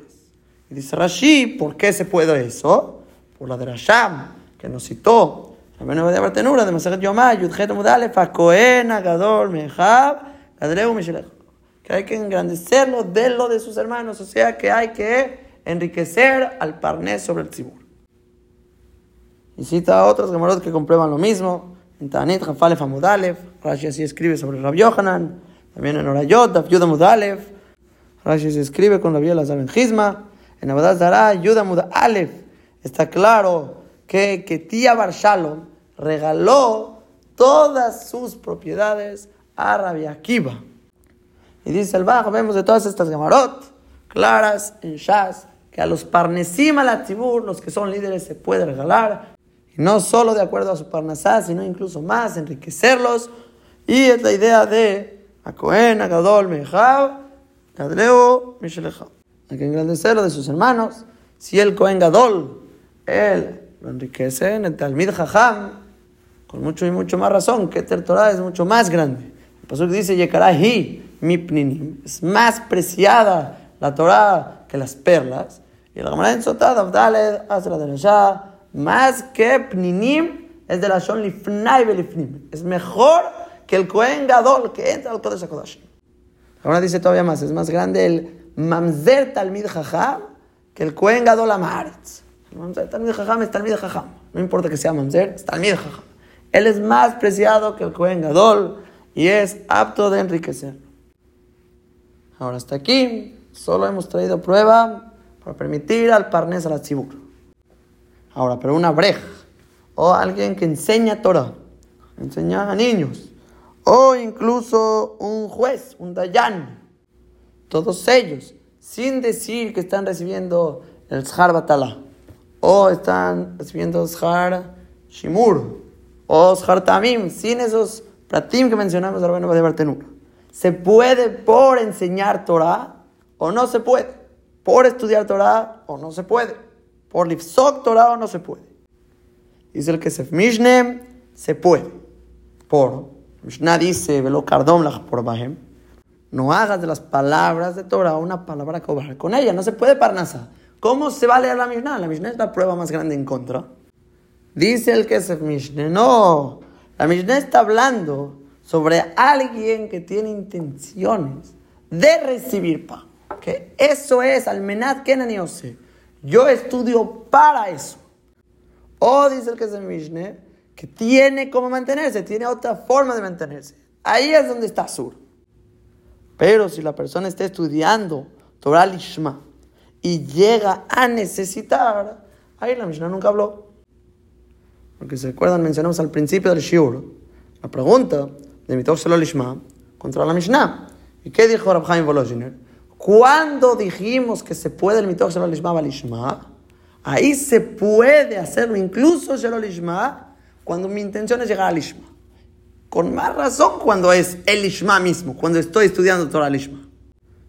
Y dice Rashi, ¿por qué se puede eso? Por la de Rasham, que nos citó. La de de Gadreu. Que hay que engrandecerlo de lo de sus hermanos, o sea que hay que enriquecer al parnés sobre el tzibur. Y cita a otros gemarot que comprueban lo mismo. En Tanit, Jafalef Amudalef, Rashi así escribe sobre Rabbi Yohanan, también en Orayot, Daf Mudalef, Rashi escribe con Rabbi Elazar en Gizma, en Abadat Zara, Yuda Mudalef, está claro que, que tía Barshalom regaló todas sus propiedades a Rabbi Akiva. Y dice el Baj, vemos de todas estas gamarot claras en Shas, que a los parnesim al los que son líderes, se puede regalar no solo de acuerdo a su parnasá, sino incluso más, enriquecerlos. Y es la idea de Acohen, Agadol, Mejab, Gadleo, Misheleja. Hay que engrandecerlo de sus hermanos. Si el Cohen Gadol, él lo enriquece en el Talmid Jajam, con mucho y mucho más razón, que Torah es mucho más grande. El pasuk dice, Yekarahi, mi Es más preciada la Torah que las perlas. Y la Gemara en Sotad, Abdaled, Azra de más que Pninim, es de la Shon Lifnai Belifnim. Es mejor que el Kohen Gadol que entra al Kodesh HaKodesh. Ahora dice todavía más, es más grande el Mamzer Talmid Jajam que el Kohen Gadol Amaretz. Mamzer Talmid Jajam es Jajam. No importa que sea Mamzer, es Talmid Jajam. Él es más preciado que el Kohen Gadol y es apto de enriquecer. Ahora hasta aquí, solo hemos traído prueba para permitir al Parnes a la. Ahora, pero una brej, o alguien que enseña Torah, enseña a niños, o incluso un juez, un dayan, todos ellos, sin decir que están recibiendo el Shar Batala, o están recibiendo Shar Shimur, o Shar Tamim, sin esos pratim que mencionamos de de Bartenura. ¿Se puede por enseñar Torah o no se puede? ¿Por estudiar Torah o no se puede? Por Lifsok Torah no se puede. Dice el que se Mishne, se puede. Por Mishnah dice, velo cardom por bahem. No hagas de las palabras de Torah una palabra que con ella. No se puede parnasa. ¿Cómo se va a leer la Mishnah? La Mishnah es la prueba más grande en contra. Dice el que se Mishne, no. La Mishnah está hablando sobre alguien que tiene intenciones de recibir pago. Que eso es almenat kenaniose. Yo estudio para eso. O dice el que es el Mishne, que tiene cómo mantenerse, tiene otra forma de mantenerse. Ahí es donde está Sur. Pero si la persona está estudiando Torah Lishma y llega a necesitar, ahí la Mishnah nunca habló. Porque se acuerdan, mencionamos al principio del Shiur, la pregunta de Shalom Lishma contra la Mishnah. ¿Y qué dijo Rabhaim Volozhiner? Cuando dijimos que se puede el shelo lishma balishma, ahí se puede hacerlo incluso lishma cuando mi intención es llegar al lishma. Con más razón cuando es el lishma mismo, cuando estoy estudiando Torah lishma.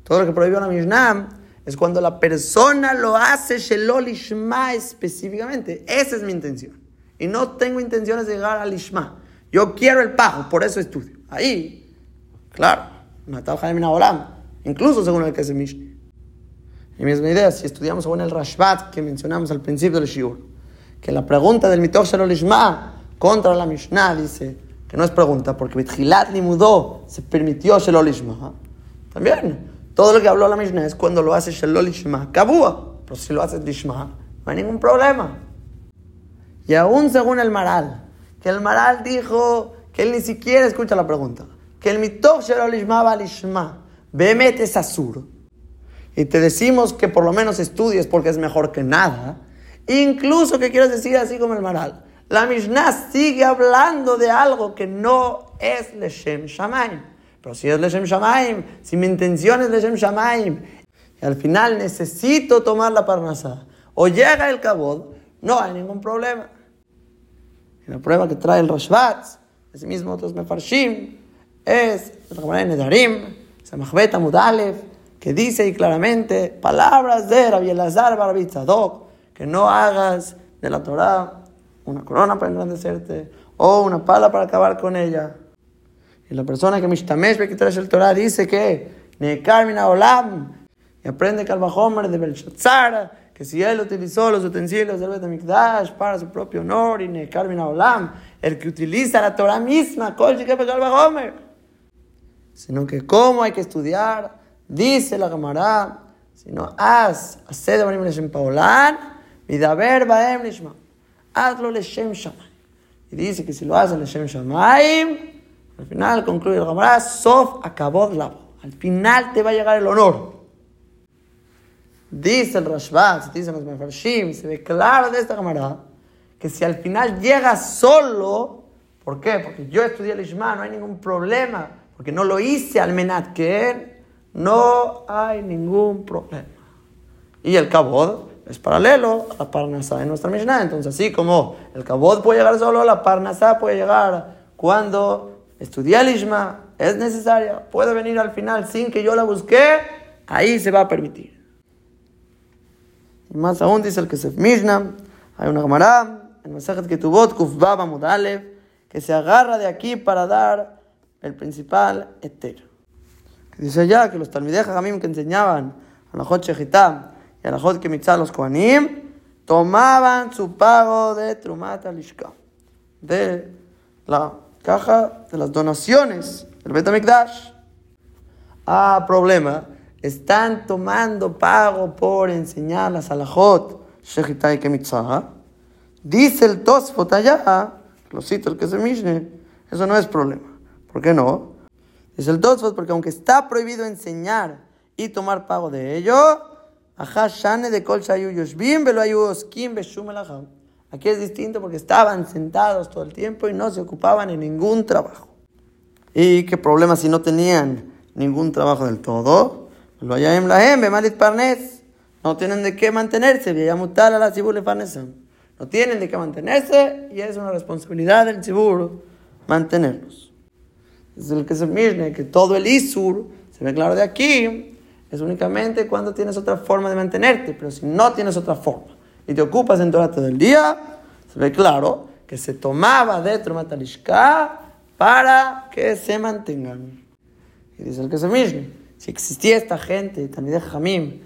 Todo lo que prohibió la Mishnah es cuando la persona lo hace shelo lishma específicamente. Esa es mi intención. Y no tengo intenciones de llegar al lishma. Yo quiero el pago, por eso estudio. Ahí, claro, Natal Jaime Olam incluso según el que es Mishne. Y misma idea, si estudiamos según el Rashbat que mencionamos al principio del Shiur, que la pregunta del Mitoch Lishma contra la Mishnah dice que no es pregunta, porque Bitchilat ni mudó, se permitió Shelolishma. También, Todo lo que habló la Mishnah es cuando lo hace Shalol Lishma, Kabua. Pero si lo haces Lishma, no hay ningún problema. Y aún según el Maral, que el Maral dijo que él ni siquiera escucha la pregunta, que el Mitoch Shalol Lishma va Lishma, Bemet es Asur. Y te decimos que por lo menos estudies porque es mejor que nada. Incluso que quieres decir así como el Maral. La Mishnah sigue hablando de algo que no es Leshem Shamaim. Pero si es Leshem Shamaim, si mi intención es Leshem Shamaim, y al final necesito tomar la parnasá, o llega el kabod, no hay ningún problema. Y la prueba que trae el Rashbat, ese mismo otros Mefarshim, es el Nedarim, Samachbet Amudalev, que dice y claramente palabras de Rabbi Elazar Barbitzadok, que no hagas de la Torah una corona para engrandecerte o una pala para acabar con ella. Y la persona que Mishtamesh trae el Torah dice que Nekarmina Olam y aprende Kalvahomer de Belshazzar que si él utilizó los utensilios del Betamikdash para su propio honor y Nekarmina Olam, el que utiliza la Torah misma, Kol Homer, sino que cómo hay que estudiar, dice la Gemara, sino haz, hace de Barim Leshem Paolan, Vidaber Baem Lishma, hazlo Leshem Shamayim. Y dice que si lo hace Leshem Shamayim, al final concluye el Gemara, Sof acabó Al final te va a llegar el honor. Dice el Rashbaz, dice los Mefarshim, se ve claro de esta Gemara, que si al final llega solo, ¿por qué? Porque yo estudié el Ishma, no hay ningún problema, porque no lo hice al Menat que él, no hay ningún problema. Y el Kabod es paralelo a la Parnasá en nuestra Mishnah. Entonces, así como el Kabod puede llegar solo, la Parnasá puede llegar cuando estudiar el Ishma es necesaria, puede venir al final sin que yo la busque, ahí se va a permitir. Y más aún dice el que se Mishnah, hay una Gemara, en Masajet Ketubot, Kufbaba Mudalev, que se agarra de aquí para dar el principal etero. dice ya que los Talmidei que enseñaban a la Jot Shechitam y a la Jot Kemitzah los Kohanim, tomaban su pago de Trumat Alishka, de la caja de las donaciones del Betamikdash. Ah, problema. Están tomando pago por enseñar la salahot, Shechitai Kemitzah. Dice el Tosfot allá, lo cito el que se Mishne, eso no es problema. ¿Por qué no? Dice el Tosfot porque aunque está prohibido enseñar y tomar pago de ello, Ajá, Shane de Kol Shayu Yoshbim, Velo Ayuskim, Beshum Aquí es distinto porque estaban sentados todo el tiempo y no se ocupaban en ningún trabajo. ¿Y qué problema si no tenían ningún trabajo del todo? Lo la malit parnes. No tienen de qué mantenerse. a No tienen de qué mantenerse y es una responsabilidad del cibur mantenerlos. Es el que se mire que todo el isur, se ve claro de aquí, es únicamente cuando tienes otra forma de mantenerte, pero si no tienes otra forma y te ocupas en Torah todo el día, se ve claro que se tomaba de Tromatalishka para que se mantengan. Y dice el que se mismo, si existía esta gente, de Jamim,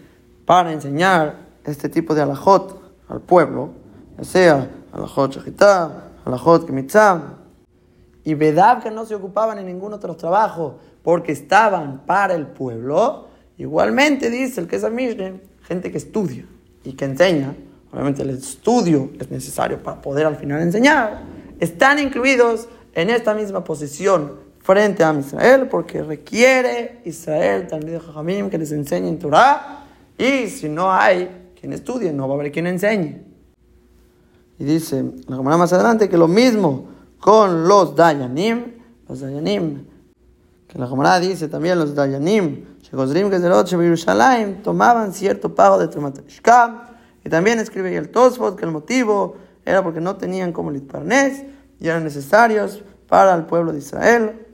para enseñar este tipo de alajot al pueblo, ya sea alajot shachitá, alajot kemitzá, y vedab que no se ocupaban en ningún otro trabajo porque estaban para el pueblo, igualmente dice el que es Mishne, gente que estudia y que enseña, obviamente el estudio es necesario para poder al final enseñar, están incluidos en esta misma posición frente a Israel, porque requiere Israel también de Jajamim que les enseñe en Torah, y si no hay quien estudie, no va a haber quien enseñe. Y dice la Gemara más adelante que lo mismo con los Dayanim, los Dayanim, que la Gemara dice también los Dayanim, tomaban cierto pago de Trumat y también escribe el Tosfot que el motivo era porque no tenían como litparnes y eran necesarios para el pueblo de Israel.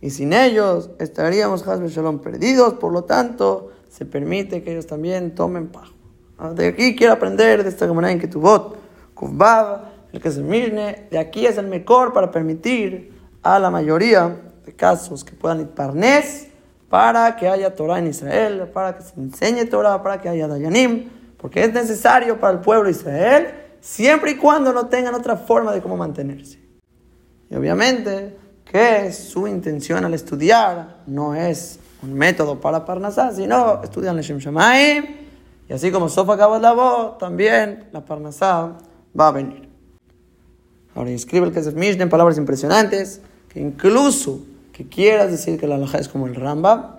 Y sin ellos estaríamos, Hasbe Shalom, perdidos. Por lo tanto, se permite que ellos también tomen pago. Ah, de aquí quiero aprender de esta manera en que tu bot, Kufbab, el que se mirne, de aquí es el mejor para permitir a la mayoría de casos que puedan ir parnés para que haya Torah en Israel, para que se enseñe Torah, para que haya Dayanim porque es necesario para el pueblo de Israel, siempre y cuando no tengan otra forma de cómo mantenerse. Y obviamente que su intención al estudiar no es un método para Parnasá, sino estudian Leshem Shamaim, y así como Sofa la voz, también la Parnasá va a venir. Ahora escribe el Kesef Mishnah en palabras impresionantes, que incluso que quieras decir que la halajá es como el Rambam,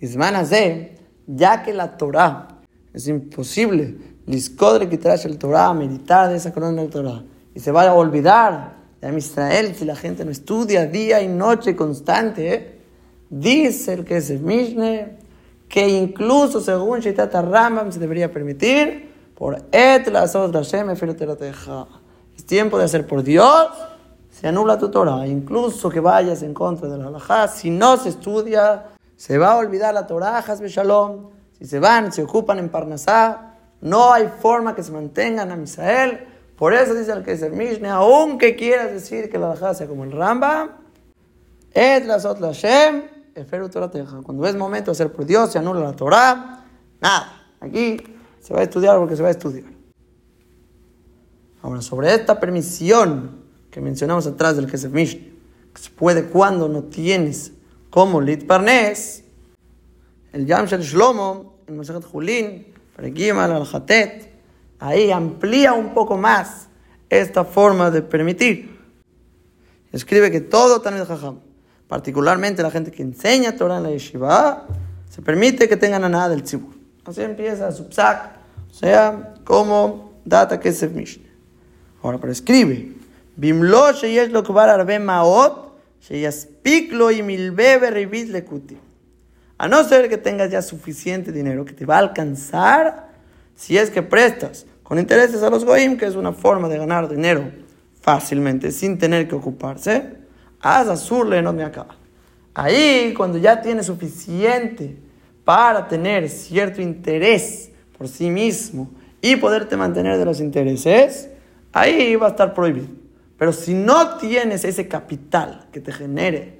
de, ya que la Torah es imposible, Liskodre trae el Torah, meditar de esa corona del Torah, y se va a olvidar de Israel si la gente no estudia día y noche constante, ¿eh? dice el que es el Mishneh, que incluso según Shitat Rambam se debería permitir por et Es tiempo de hacer por Dios, se anula tu Torah, incluso que vayas en contra de la halajá, si no se estudia, se va a olvidar la Torah, Shalom, si se van, se ocupan en Parnasá, no hay forma que se mantengan a Misael, por eso dice el el Mishneh, aunque quieras decir que la halajá sea como el Rambam, et la Sot Hashem, cuando es momento de hacer por Dios, se anula la Torah. Nada. Aquí se va a estudiar porque se va a estudiar. Ahora, sobre esta permisión que mencionamos atrás del Kesef Mishnah, que se puede cuando no tienes como Lit Parnes, el Yam Shel Shlomo, el Masachat Julin, Fregimal al Hatet, ahí amplía un poco más esta forma de permitir. Escribe que todo Tanit Jajam particularmente la gente que enseña Torah en la yeshiva, se permite que tengan a nada del tzibur. Así empieza su psak, o sea, como data que se mishne. Ahora, pero escribe, Bimlo sheyesh lo kvar arbe maot, sheyaspik lo imilbe ribit lekuti. A no ser que tengas ya suficiente dinero que te va a alcanzar si es que prestas con intereses a los goim, que es una forma de ganar dinero fácilmente sin tener que ocuparse Azazurle no me acaba. Ahí, cuando ya tienes suficiente para tener cierto interés por sí mismo y poderte mantener de los intereses, ahí va a estar prohibido. Pero si no tienes ese capital que te genere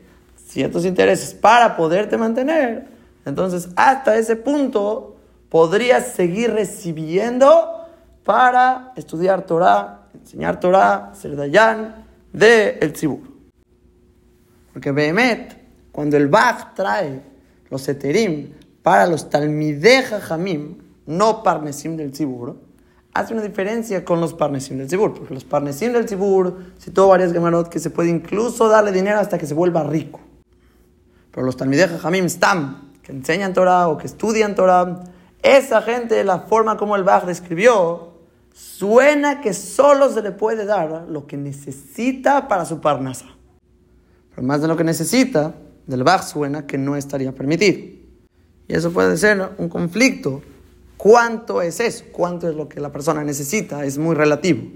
ciertos intereses para poderte mantener, entonces hasta ese punto podrías seguir recibiendo para estudiar Torah, enseñar Torah, ser dayan de el tzibur. Porque Behemet, cuando el Bach trae los eterim para los talmideja jamim, no parnesim del tzibur, hace una diferencia con los parnesim del tzibur. Porque los parnesim del tzibur, citó varias gemarot que se puede incluso darle dinero hasta que se vuelva rico. Pero los talmideja jamim están, que enseñan Torah o que estudian Torah, esa gente, la forma como el Bach describió, suena que solo se le puede dar lo que necesita para su parnasa más de lo que necesita, del Bach suena que no estaría permitido. Y eso puede ser un conflicto. ¿Cuánto es eso? ¿Cuánto es lo que la persona necesita? Es muy relativo.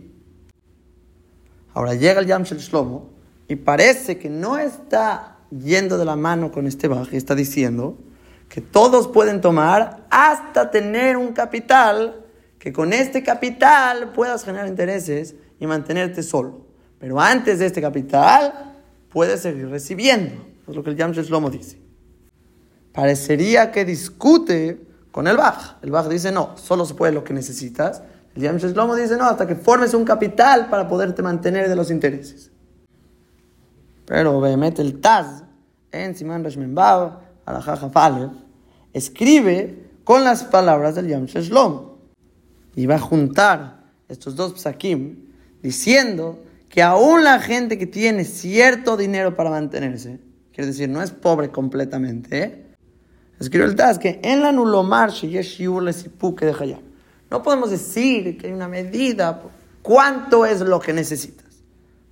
Ahora llega el Yamshel Shlomo y parece que no está yendo de la mano con este y está diciendo que todos pueden tomar hasta tener un capital, que con este capital puedas generar intereses y mantenerte solo. Pero antes de este capital, puede seguir recibiendo. Es lo que el Yam Shlomo dice. Parecería que discute con el Bach. El Bach dice, no, solo se puede lo que necesitas. El Yam Shlomo dice, no, hasta que formes un capital para poderte mantener de los intereses. Pero obviamente el Taz, en Siman Rashmenbav, Alajaja Falev, escribe con las palabras del Yam Shlomo. Y va a juntar estos dos psakim diciendo que aún la gente que tiene cierto dinero para mantenerse, quiere decir, no es pobre completamente, ¿eh? escribe el Taz que en la nulomar que deja. No podemos decir que hay una medida, cuánto es lo que necesitas.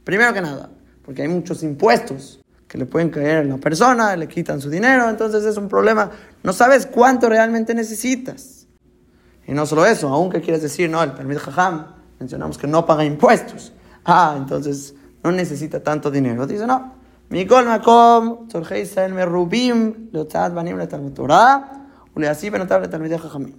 Primero que nada, porque hay muchos impuestos que le pueden caer a la persona, le quitan su dinero, entonces es un problema. No sabes cuánto realmente necesitas. Y no solo eso, aunque quieres decir, no, el permiso Jajam, mencionamos que no paga impuestos ah, entonces no necesita tanto dinero. Dice, no. Mikol makom, tzorchei Israel merubim, leotzat banim letalmud Torah, uleasí benotab letalmidei jajamim.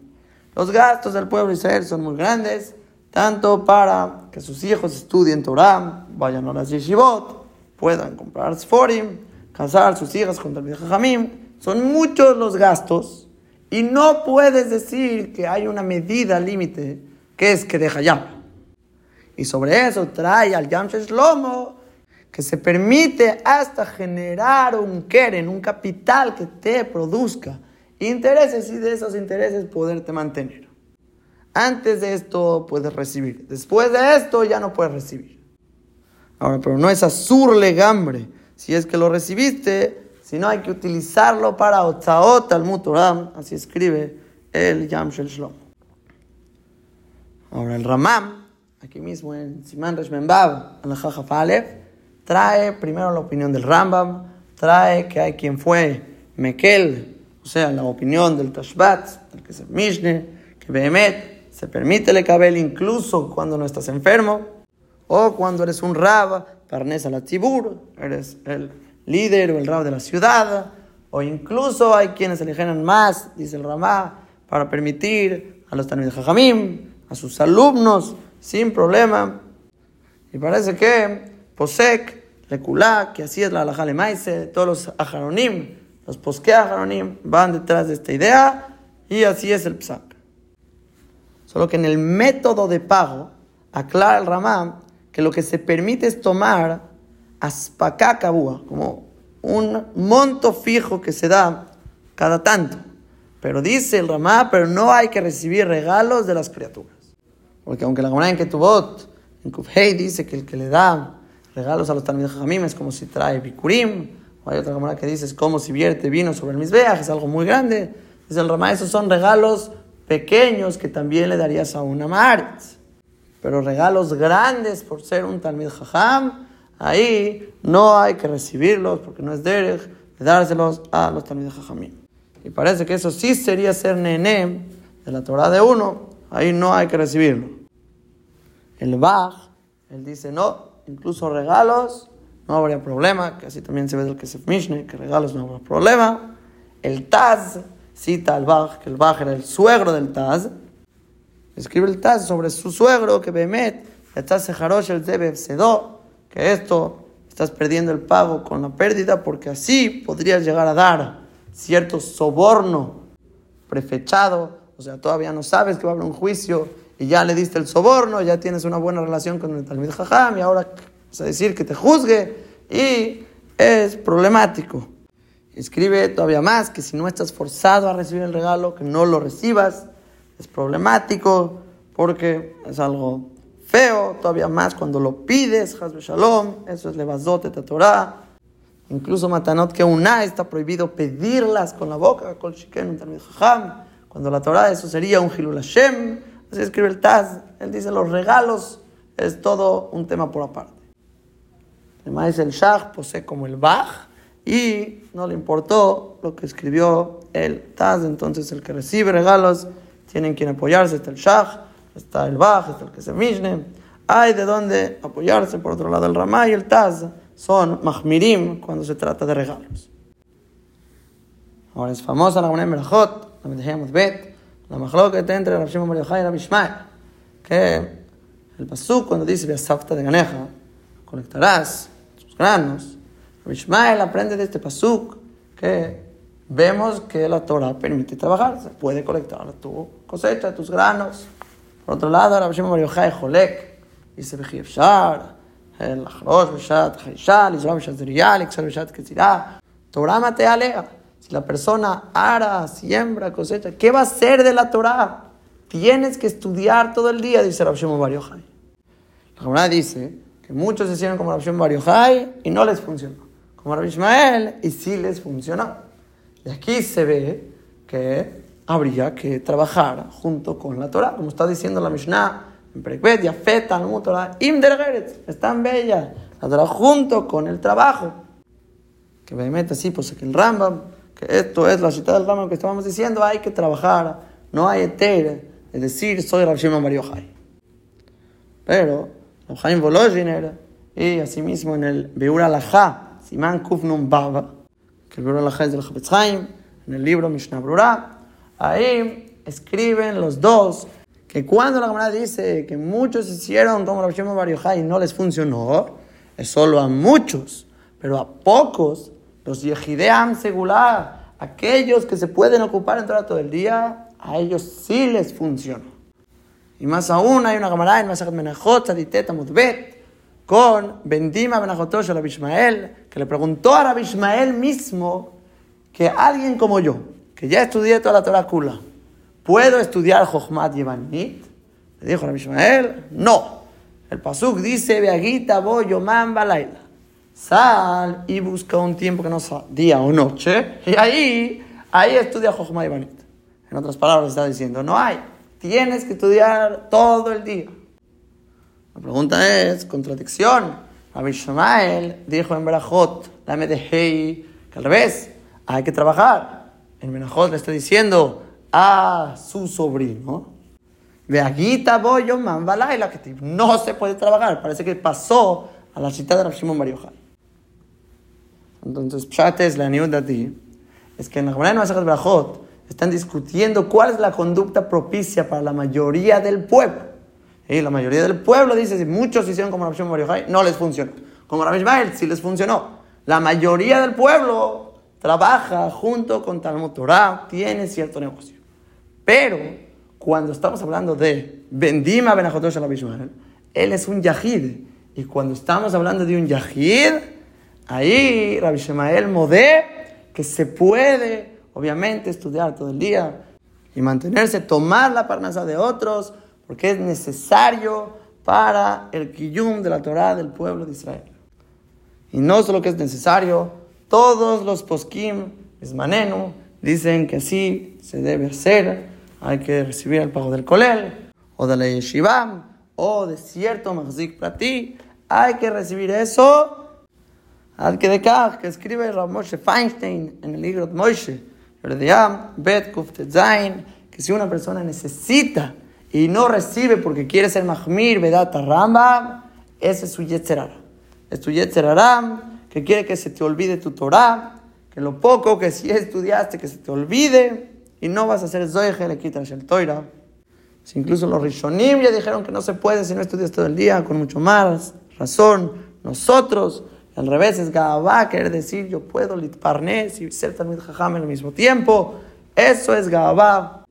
Los gastos del pueblo Israel son muy grandes, tanto para que sus hijos estudien Torah, vayan a las yeshivot, puedan comprar sforim, casar sus hijas con Talmidei Jajamim. Son muchos los gastos y no puedes decir que hay una medida límite que es que deja ya. Y sobre eso trae al Yamshes Lomo que se permite hasta generar un keren, un capital que te produzca intereses y de esos intereses poderte mantener. Antes de esto puedes recibir, después de esto ya no puedes recibir. Ahora, pero no es azur legambre. Si es que lo recibiste, si no hay que utilizarlo para Otzaot al Mutoram, así escribe el Yamshel Shlom. Ahora, el Ramam, aquí mismo en Siman Reshmenbab, en la Jajaf trae primero la opinión del Rambam, trae que hay quien fue Mekel, o sea, la opinión del Tashbat, el que se Mishne, que Behemet, se permite el Kabel incluso cuando no estás enfermo, o cuando eres un Rab, Parnes la Tibur, eres el líder o el Rab de la ciudad, o incluso hay quienes eligen más, dice el Ramá, para permitir a los Tanid Jajamim, a sus alumnos, sin problema. Y parece que Posek, Lekulá, que así es la Alajá Maise, todos los Ajaronim, los Posque Ajaronim, van detrás de esta idea, y así es el Psak. Solo que en el método de pago, aclara el Ramá que lo que se permite es tomar aspaká como un monto fijo que se da cada tanto. Pero dice el Ramá, pero no hay que recibir regalos de las criaturas. Porque aunque la Gemara en Ketubot, en Kufhei, dice que el que le da regalos a los Talmud Jamim es como si trae bikurim, o hay otra Gemara que dice es como si vierte vino sobre el misbeach, es algo muy grande. Dice el Ramá, esos son regalos pequeños que también le darías a una Maritz. Pero regalos grandes por ser un Talmud Jajam, ahí no hay que recibirlos porque no es derech de dárselos a los Talmud Jajamim. Y parece que eso sí sería ser nené de la Torah de uno, ahí no hay que recibirlo. El Bach, él dice, no, incluso regalos, no habría problema, que así también se ve del Kesef Mishne, que regalos no habrá problema. El Taz cita al Bach, que el Bach era el suegro del Taz, escribe el Taz sobre su suegro, que Bemet, Taz Sejarosh el Zebe Sedó, que esto estás perdiendo el pago con la pérdida, porque así podrías llegar a dar cierto soborno prefechado o sea, todavía no sabes que va a haber un juicio y ya le diste el soborno, ya tienes una buena relación con el Talmud Jajam y ahora vas a decir que te juzgue y es problemático. Escribe todavía más que si no estás forzado a recibir el regalo, que no lo recibas, es problemático porque es algo feo, todavía más cuando lo pides, Hazbe Shalom, eso es Levazot et Torah. Incluso Matanot que una está prohibido pedirlas con la boca, Shiken. Cuando la Torah, eso sería un Hilul Hashem. Así escribe el Taz. Él dice los regalos es todo un tema por aparte. Además, el Shah posee como el Bach y no le importó lo que escribió el Taz. Entonces, el que recibe regalos tienen quien apoyarse. Está el Shah, está el Bach, está el que se Mishne. Hay de dónde apoyarse. Por otro lado, el Ramá y el Taz son Mahmirim cuando se trata de regalos. Ahora es famosa la Gemara Merajot Bet, la machloket entre Rav Shimon Bar y Rav Ishmael, que el pasuk cuando dice Beasafta de Ganeja, colectarás sus granos, Ishmael aprende de este pasuk que vemos que la Torah permite trabajar, se puede colectar tu cosecha, tus granos. Por otro lado, Rav Shimon Yochai Jolek, dice Beji Efshar, el Achrosh Beshat Chaishal, Israel Beshat Zeriyal, Ixar Beshat Ketzirah, Torah mate alea. Si la persona ara, siembra, cosecha, ¿qué va a hacer de la Torah? Tienes que estudiar todo el día, dice Rav Shimon Bar Yochai. La Gemara dice que muchos se hicieron como Rav Shimon Bar Yochai y no les funcionó. Como Rav Ishmael y sí les funcionó. Y aquí se ve que habría que trabajar junto con la Torah, como está diciendo la Mishnah en Prekbet, Yafet, Talmud, Torah, Im es tan bella, la Torah junto con el trabajo. Que obviamente así, pues que el Rambam esto es la ciudad del Rambam que estábamos diciendo, hay que trabajar, no hay eter, es decir, soy Rav Shimon Bar Yochai. Pero, Chaim Volozhiner, y asimismo en el Beur Alajá, Siman Kufnum Baba, que el Alajá es del Chaim, en el libro Mishnah Brura, ahí escriben los dos que cuando la Gemara dice que muchos hicieron como Rav Shimon Bar y no les funcionó, es solo a muchos, pero a pocos los Yehideam Segular, aquellos que se pueden ocupar en todo el día, a ellos sí les funciona. Y más aún, hay una camarada en Masajat Menachot, Saditet, Mudbet, con Bendima Benajotosh a Ishmael, que le preguntó a Rabbi Ishmael mismo que alguien como yo, que ya estudié toda la Torah Kula, ¿puedo estudiar Jochmat Yevanit? Le dijo Rabbi no. El Pasuk dice, Beagita boyo mamba laila. Sal y busca un tiempo que no sea día o noche, y ahí, ahí estudia Jochmat Yevanit. En otras palabras, está diciendo, no hay, tienes que estudiar todo el día. La pregunta es, contradicción. Rabbi dijo en Berajot, la Medehei, que al revés, hay que trabajar. En Berajot le está diciendo a su sobrino, de Agita Boyo la que no se puede trabajar. Parece que pasó a la cita de Rabbi Shimon Bar Entonces, Pshat la niud de es que en la Gemara de Berajot están discutiendo cuál es la conducta propicia para la mayoría del pueblo. Y la mayoría del pueblo dice, si muchos hicieron como Rabbi Shimon no les funcionó. Como Rabbi Ismael, sí les funcionó. La mayoría del pueblo trabaja junto con Talmud Torah, tiene cierto negocio. Pero cuando estamos hablando de Bendima Benajotosh Rabbi Ishmael, él es un yahid. Y cuando estamos hablando de un yahid, ahí Rabbi Shemael modé que se puede, obviamente, estudiar todo el día y mantenerse, tomar la parnasa de otros, porque es necesario para el kiyum de la Torah del pueblo de Israel. Y no solo que es necesario, todos los poskim, esmanenu, dicen que así se debe hacer, hay que recibir el pago del kolel, o de la yeshiva, o de cierto mahzik ti hay que recibir eso. Al que que escribe Moshe Feinstein en el libro de Moshe, Bet Zain, que si una persona necesita y no recibe porque quiere ser Mahmir, Vedata Ramba, ese es su Yetzerara. Es tu Yetzerara que quiere que se te olvide tu Torah, que lo poco que si estudiaste que se te olvide y no vas a hacer Zoeje, le quitas el Toira. Si incluso los Rishonim ya dijeron que no se puede si no estudias todo el día, con mucho más razón. Nosotros, al revés, es Gabá, querer decir yo puedo litparnes y ser también Jajam al mismo tiempo. Eso es Gabá.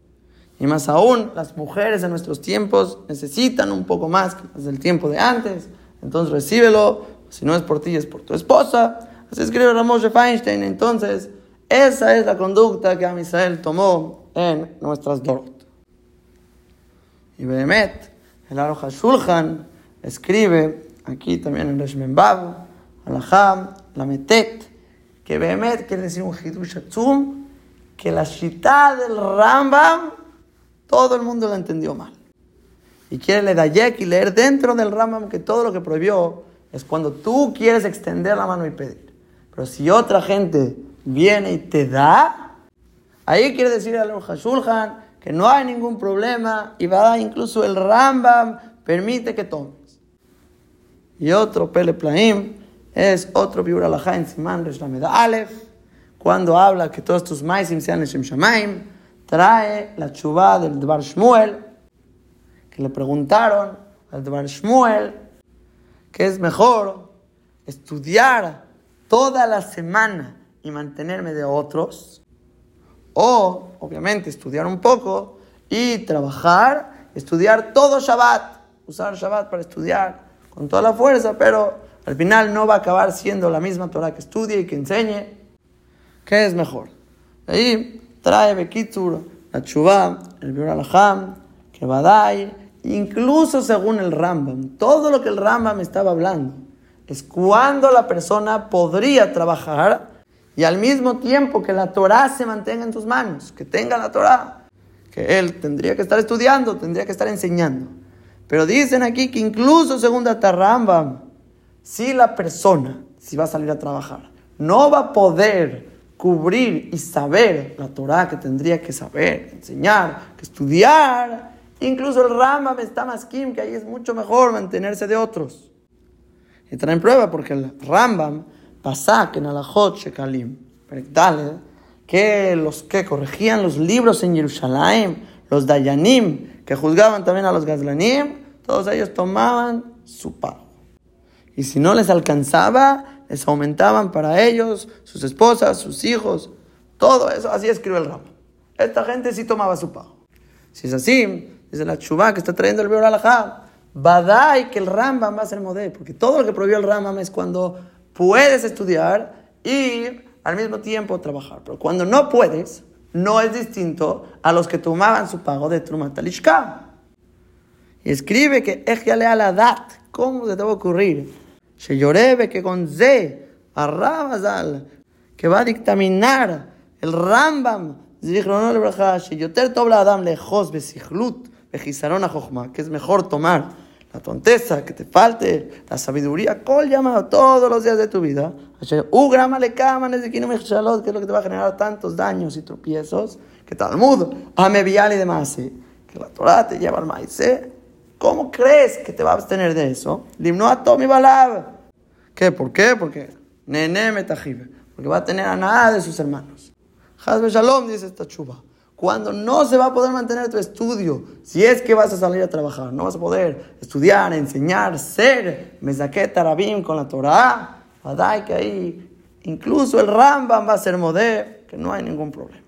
Y más aún, las mujeres en nuestros tiempos necesitan un poco más que las del tiempo de antes. Entonces recíbelo. Si no es por ti, es por tu esposa. Así escribe Ramoshe Feinstein. Entonces, esa es la conducta que Amisael tomó en nuestras Dorot. Y Behemet, el Aroha Shulchan, escribe aquí también en Reshmen Bab, Alaham, la Metet, que Behemet quiere decir un Hidush que la Shita del Rambam todo el mundo lo entendió mal. Y quiere leer y leer dentro del Rambam que todo lo que prohibió es cuando tú quieres extender la mano y pedir. Pero si otra gente viene y te da, ahí quiere decir al Shulchan que no hay ningún problema y va incluso el Rambam permite que tomes. Y otro Pele Plaim es otro Biur en Simán Reshameda Aleph, cuando habla que todos tus maisim sean Shem Shamaim, trae la chuva del Dvar Shmuel, que le preguntaron al Dvar Shmuel que es mejor estudiar toda la semana y mantenerme de otros, o obviamente estudiar un poco y trabajar, estudiar todo Shabbat, usar Shabbat para estudiar con toda la fuerza, pero al final no va a acabar siendo la misma Torah que estudie y que enseñe. ¿Qué es mejor? Ahí trae Bekitur, la Chubá, el Biur Alham, que Badai, incluso según el Rambam, todo lo que el Rambam estaba hablando es cuando la persona podría trabajar y al mismo tiempo que la Torah se mantenga en tus manos, que tenga la Torah, que él tendría que estar estudiando, tendría que estar enseñando. Pero dicen aquí que incluso según Rambam, si la persona, si va a salir a trabajar, no va a poder cubrir y saber la Torah que tendría que saber, enseñar, que estudiar. Incluso el Rambam está más kim, que ahí es mucho mejor mantenerse de otros. Y traen prueba porque el Rambam pasa que en Alajot Shekalim, que los que corregían los libros en Jerusalén, los Dayanim, que juzgaban también a los Gazlanim, todos ellos tomaban su pago. Y si no les alcanzaba, les aumentaban para ellos, sus esposas, sus hijos, todo eso. Así escribe el Rama. Esta gente sí tomaba su pago. Si es así, desde la chubá que está trayendo el Beor Badai que el Rambam va a ser modelo, porque todo lo que prohibió el Rambam es cuando puedes estudiar y al mismo tiempo trabajar. Pero cuando no puedes, no es distinto a los que tomaban su pago de Trumatalishka. Y escribe que a la dat, ¿cómo se te va a ocurrir? Se llorebe que con Z, Arrabazal, que va a dictaminar el Rambam, Adam lejos que es mejor tomar la tonteza, que te falte la sabiduría, col llamado todos los días de tu vida. Ugrama le de que es lo que te va a generar tantos daños y tropiezos, que Talmud, ame vial y demás, que la Torah te lleva al maíz. ¿Cómo crees que te va a abstener de eso? Limno a Tomi Balab. ¿Qué? ¿Por qué? Porque Nene Metajibe. Porque va a tener a nada de sus hermanos. Hazbe Shalom dice esta chuba cuando no se va a poder mantener tu estudio, si es que vas a salir a trabajar, no vas a poder estudiar, enseñar, ser mesaqueta rabim con la Torah, que ahí incluso el Rambam va a ser modé, que no hay ningún problema.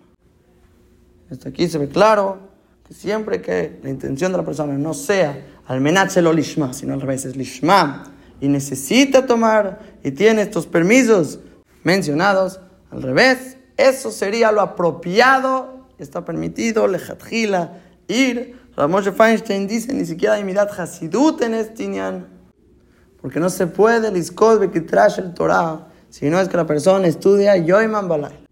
Esto aquí se ve claro que siempre que la intención de la persona no sea al lo lishma, sino al revés, es lishma, y necesita tomar y tiene estos permisos mencionados, al revés, eso sería lo apropiado está permitido, lejatjila, ir. Ramoshe Feinstein dice, ni siquiera hay mirat hasidut en este porque no se puede que trash el Torah, si no es que la persona estudia yoiman balay.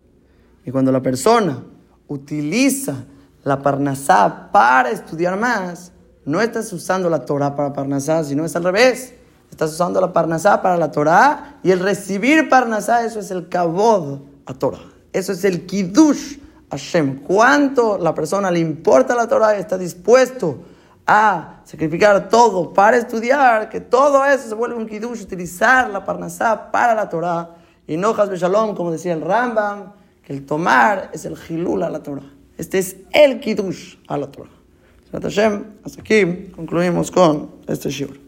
Y cuando la persona utiliza la parnasá para estudiar más, no estás usando la Torah para parnasá, sino es al revés. Estás usando la parnasá para la Torah y el recibir parnasá, eso es el kabod a Torah. Eso es el kiddush Hashem. ¿Cuánto la persona le importa la Torah y está dispuesto a sacrificar todo para estudiar? Que todo eso se vuelve un kiddush, utilizar la parnasá para la Torah. Y no Shalom, como decía el Rambam, que el tomar es el hilul a la Torah. Este es el kiddush a la Torah. Hasta aquí concluimos con este shiur.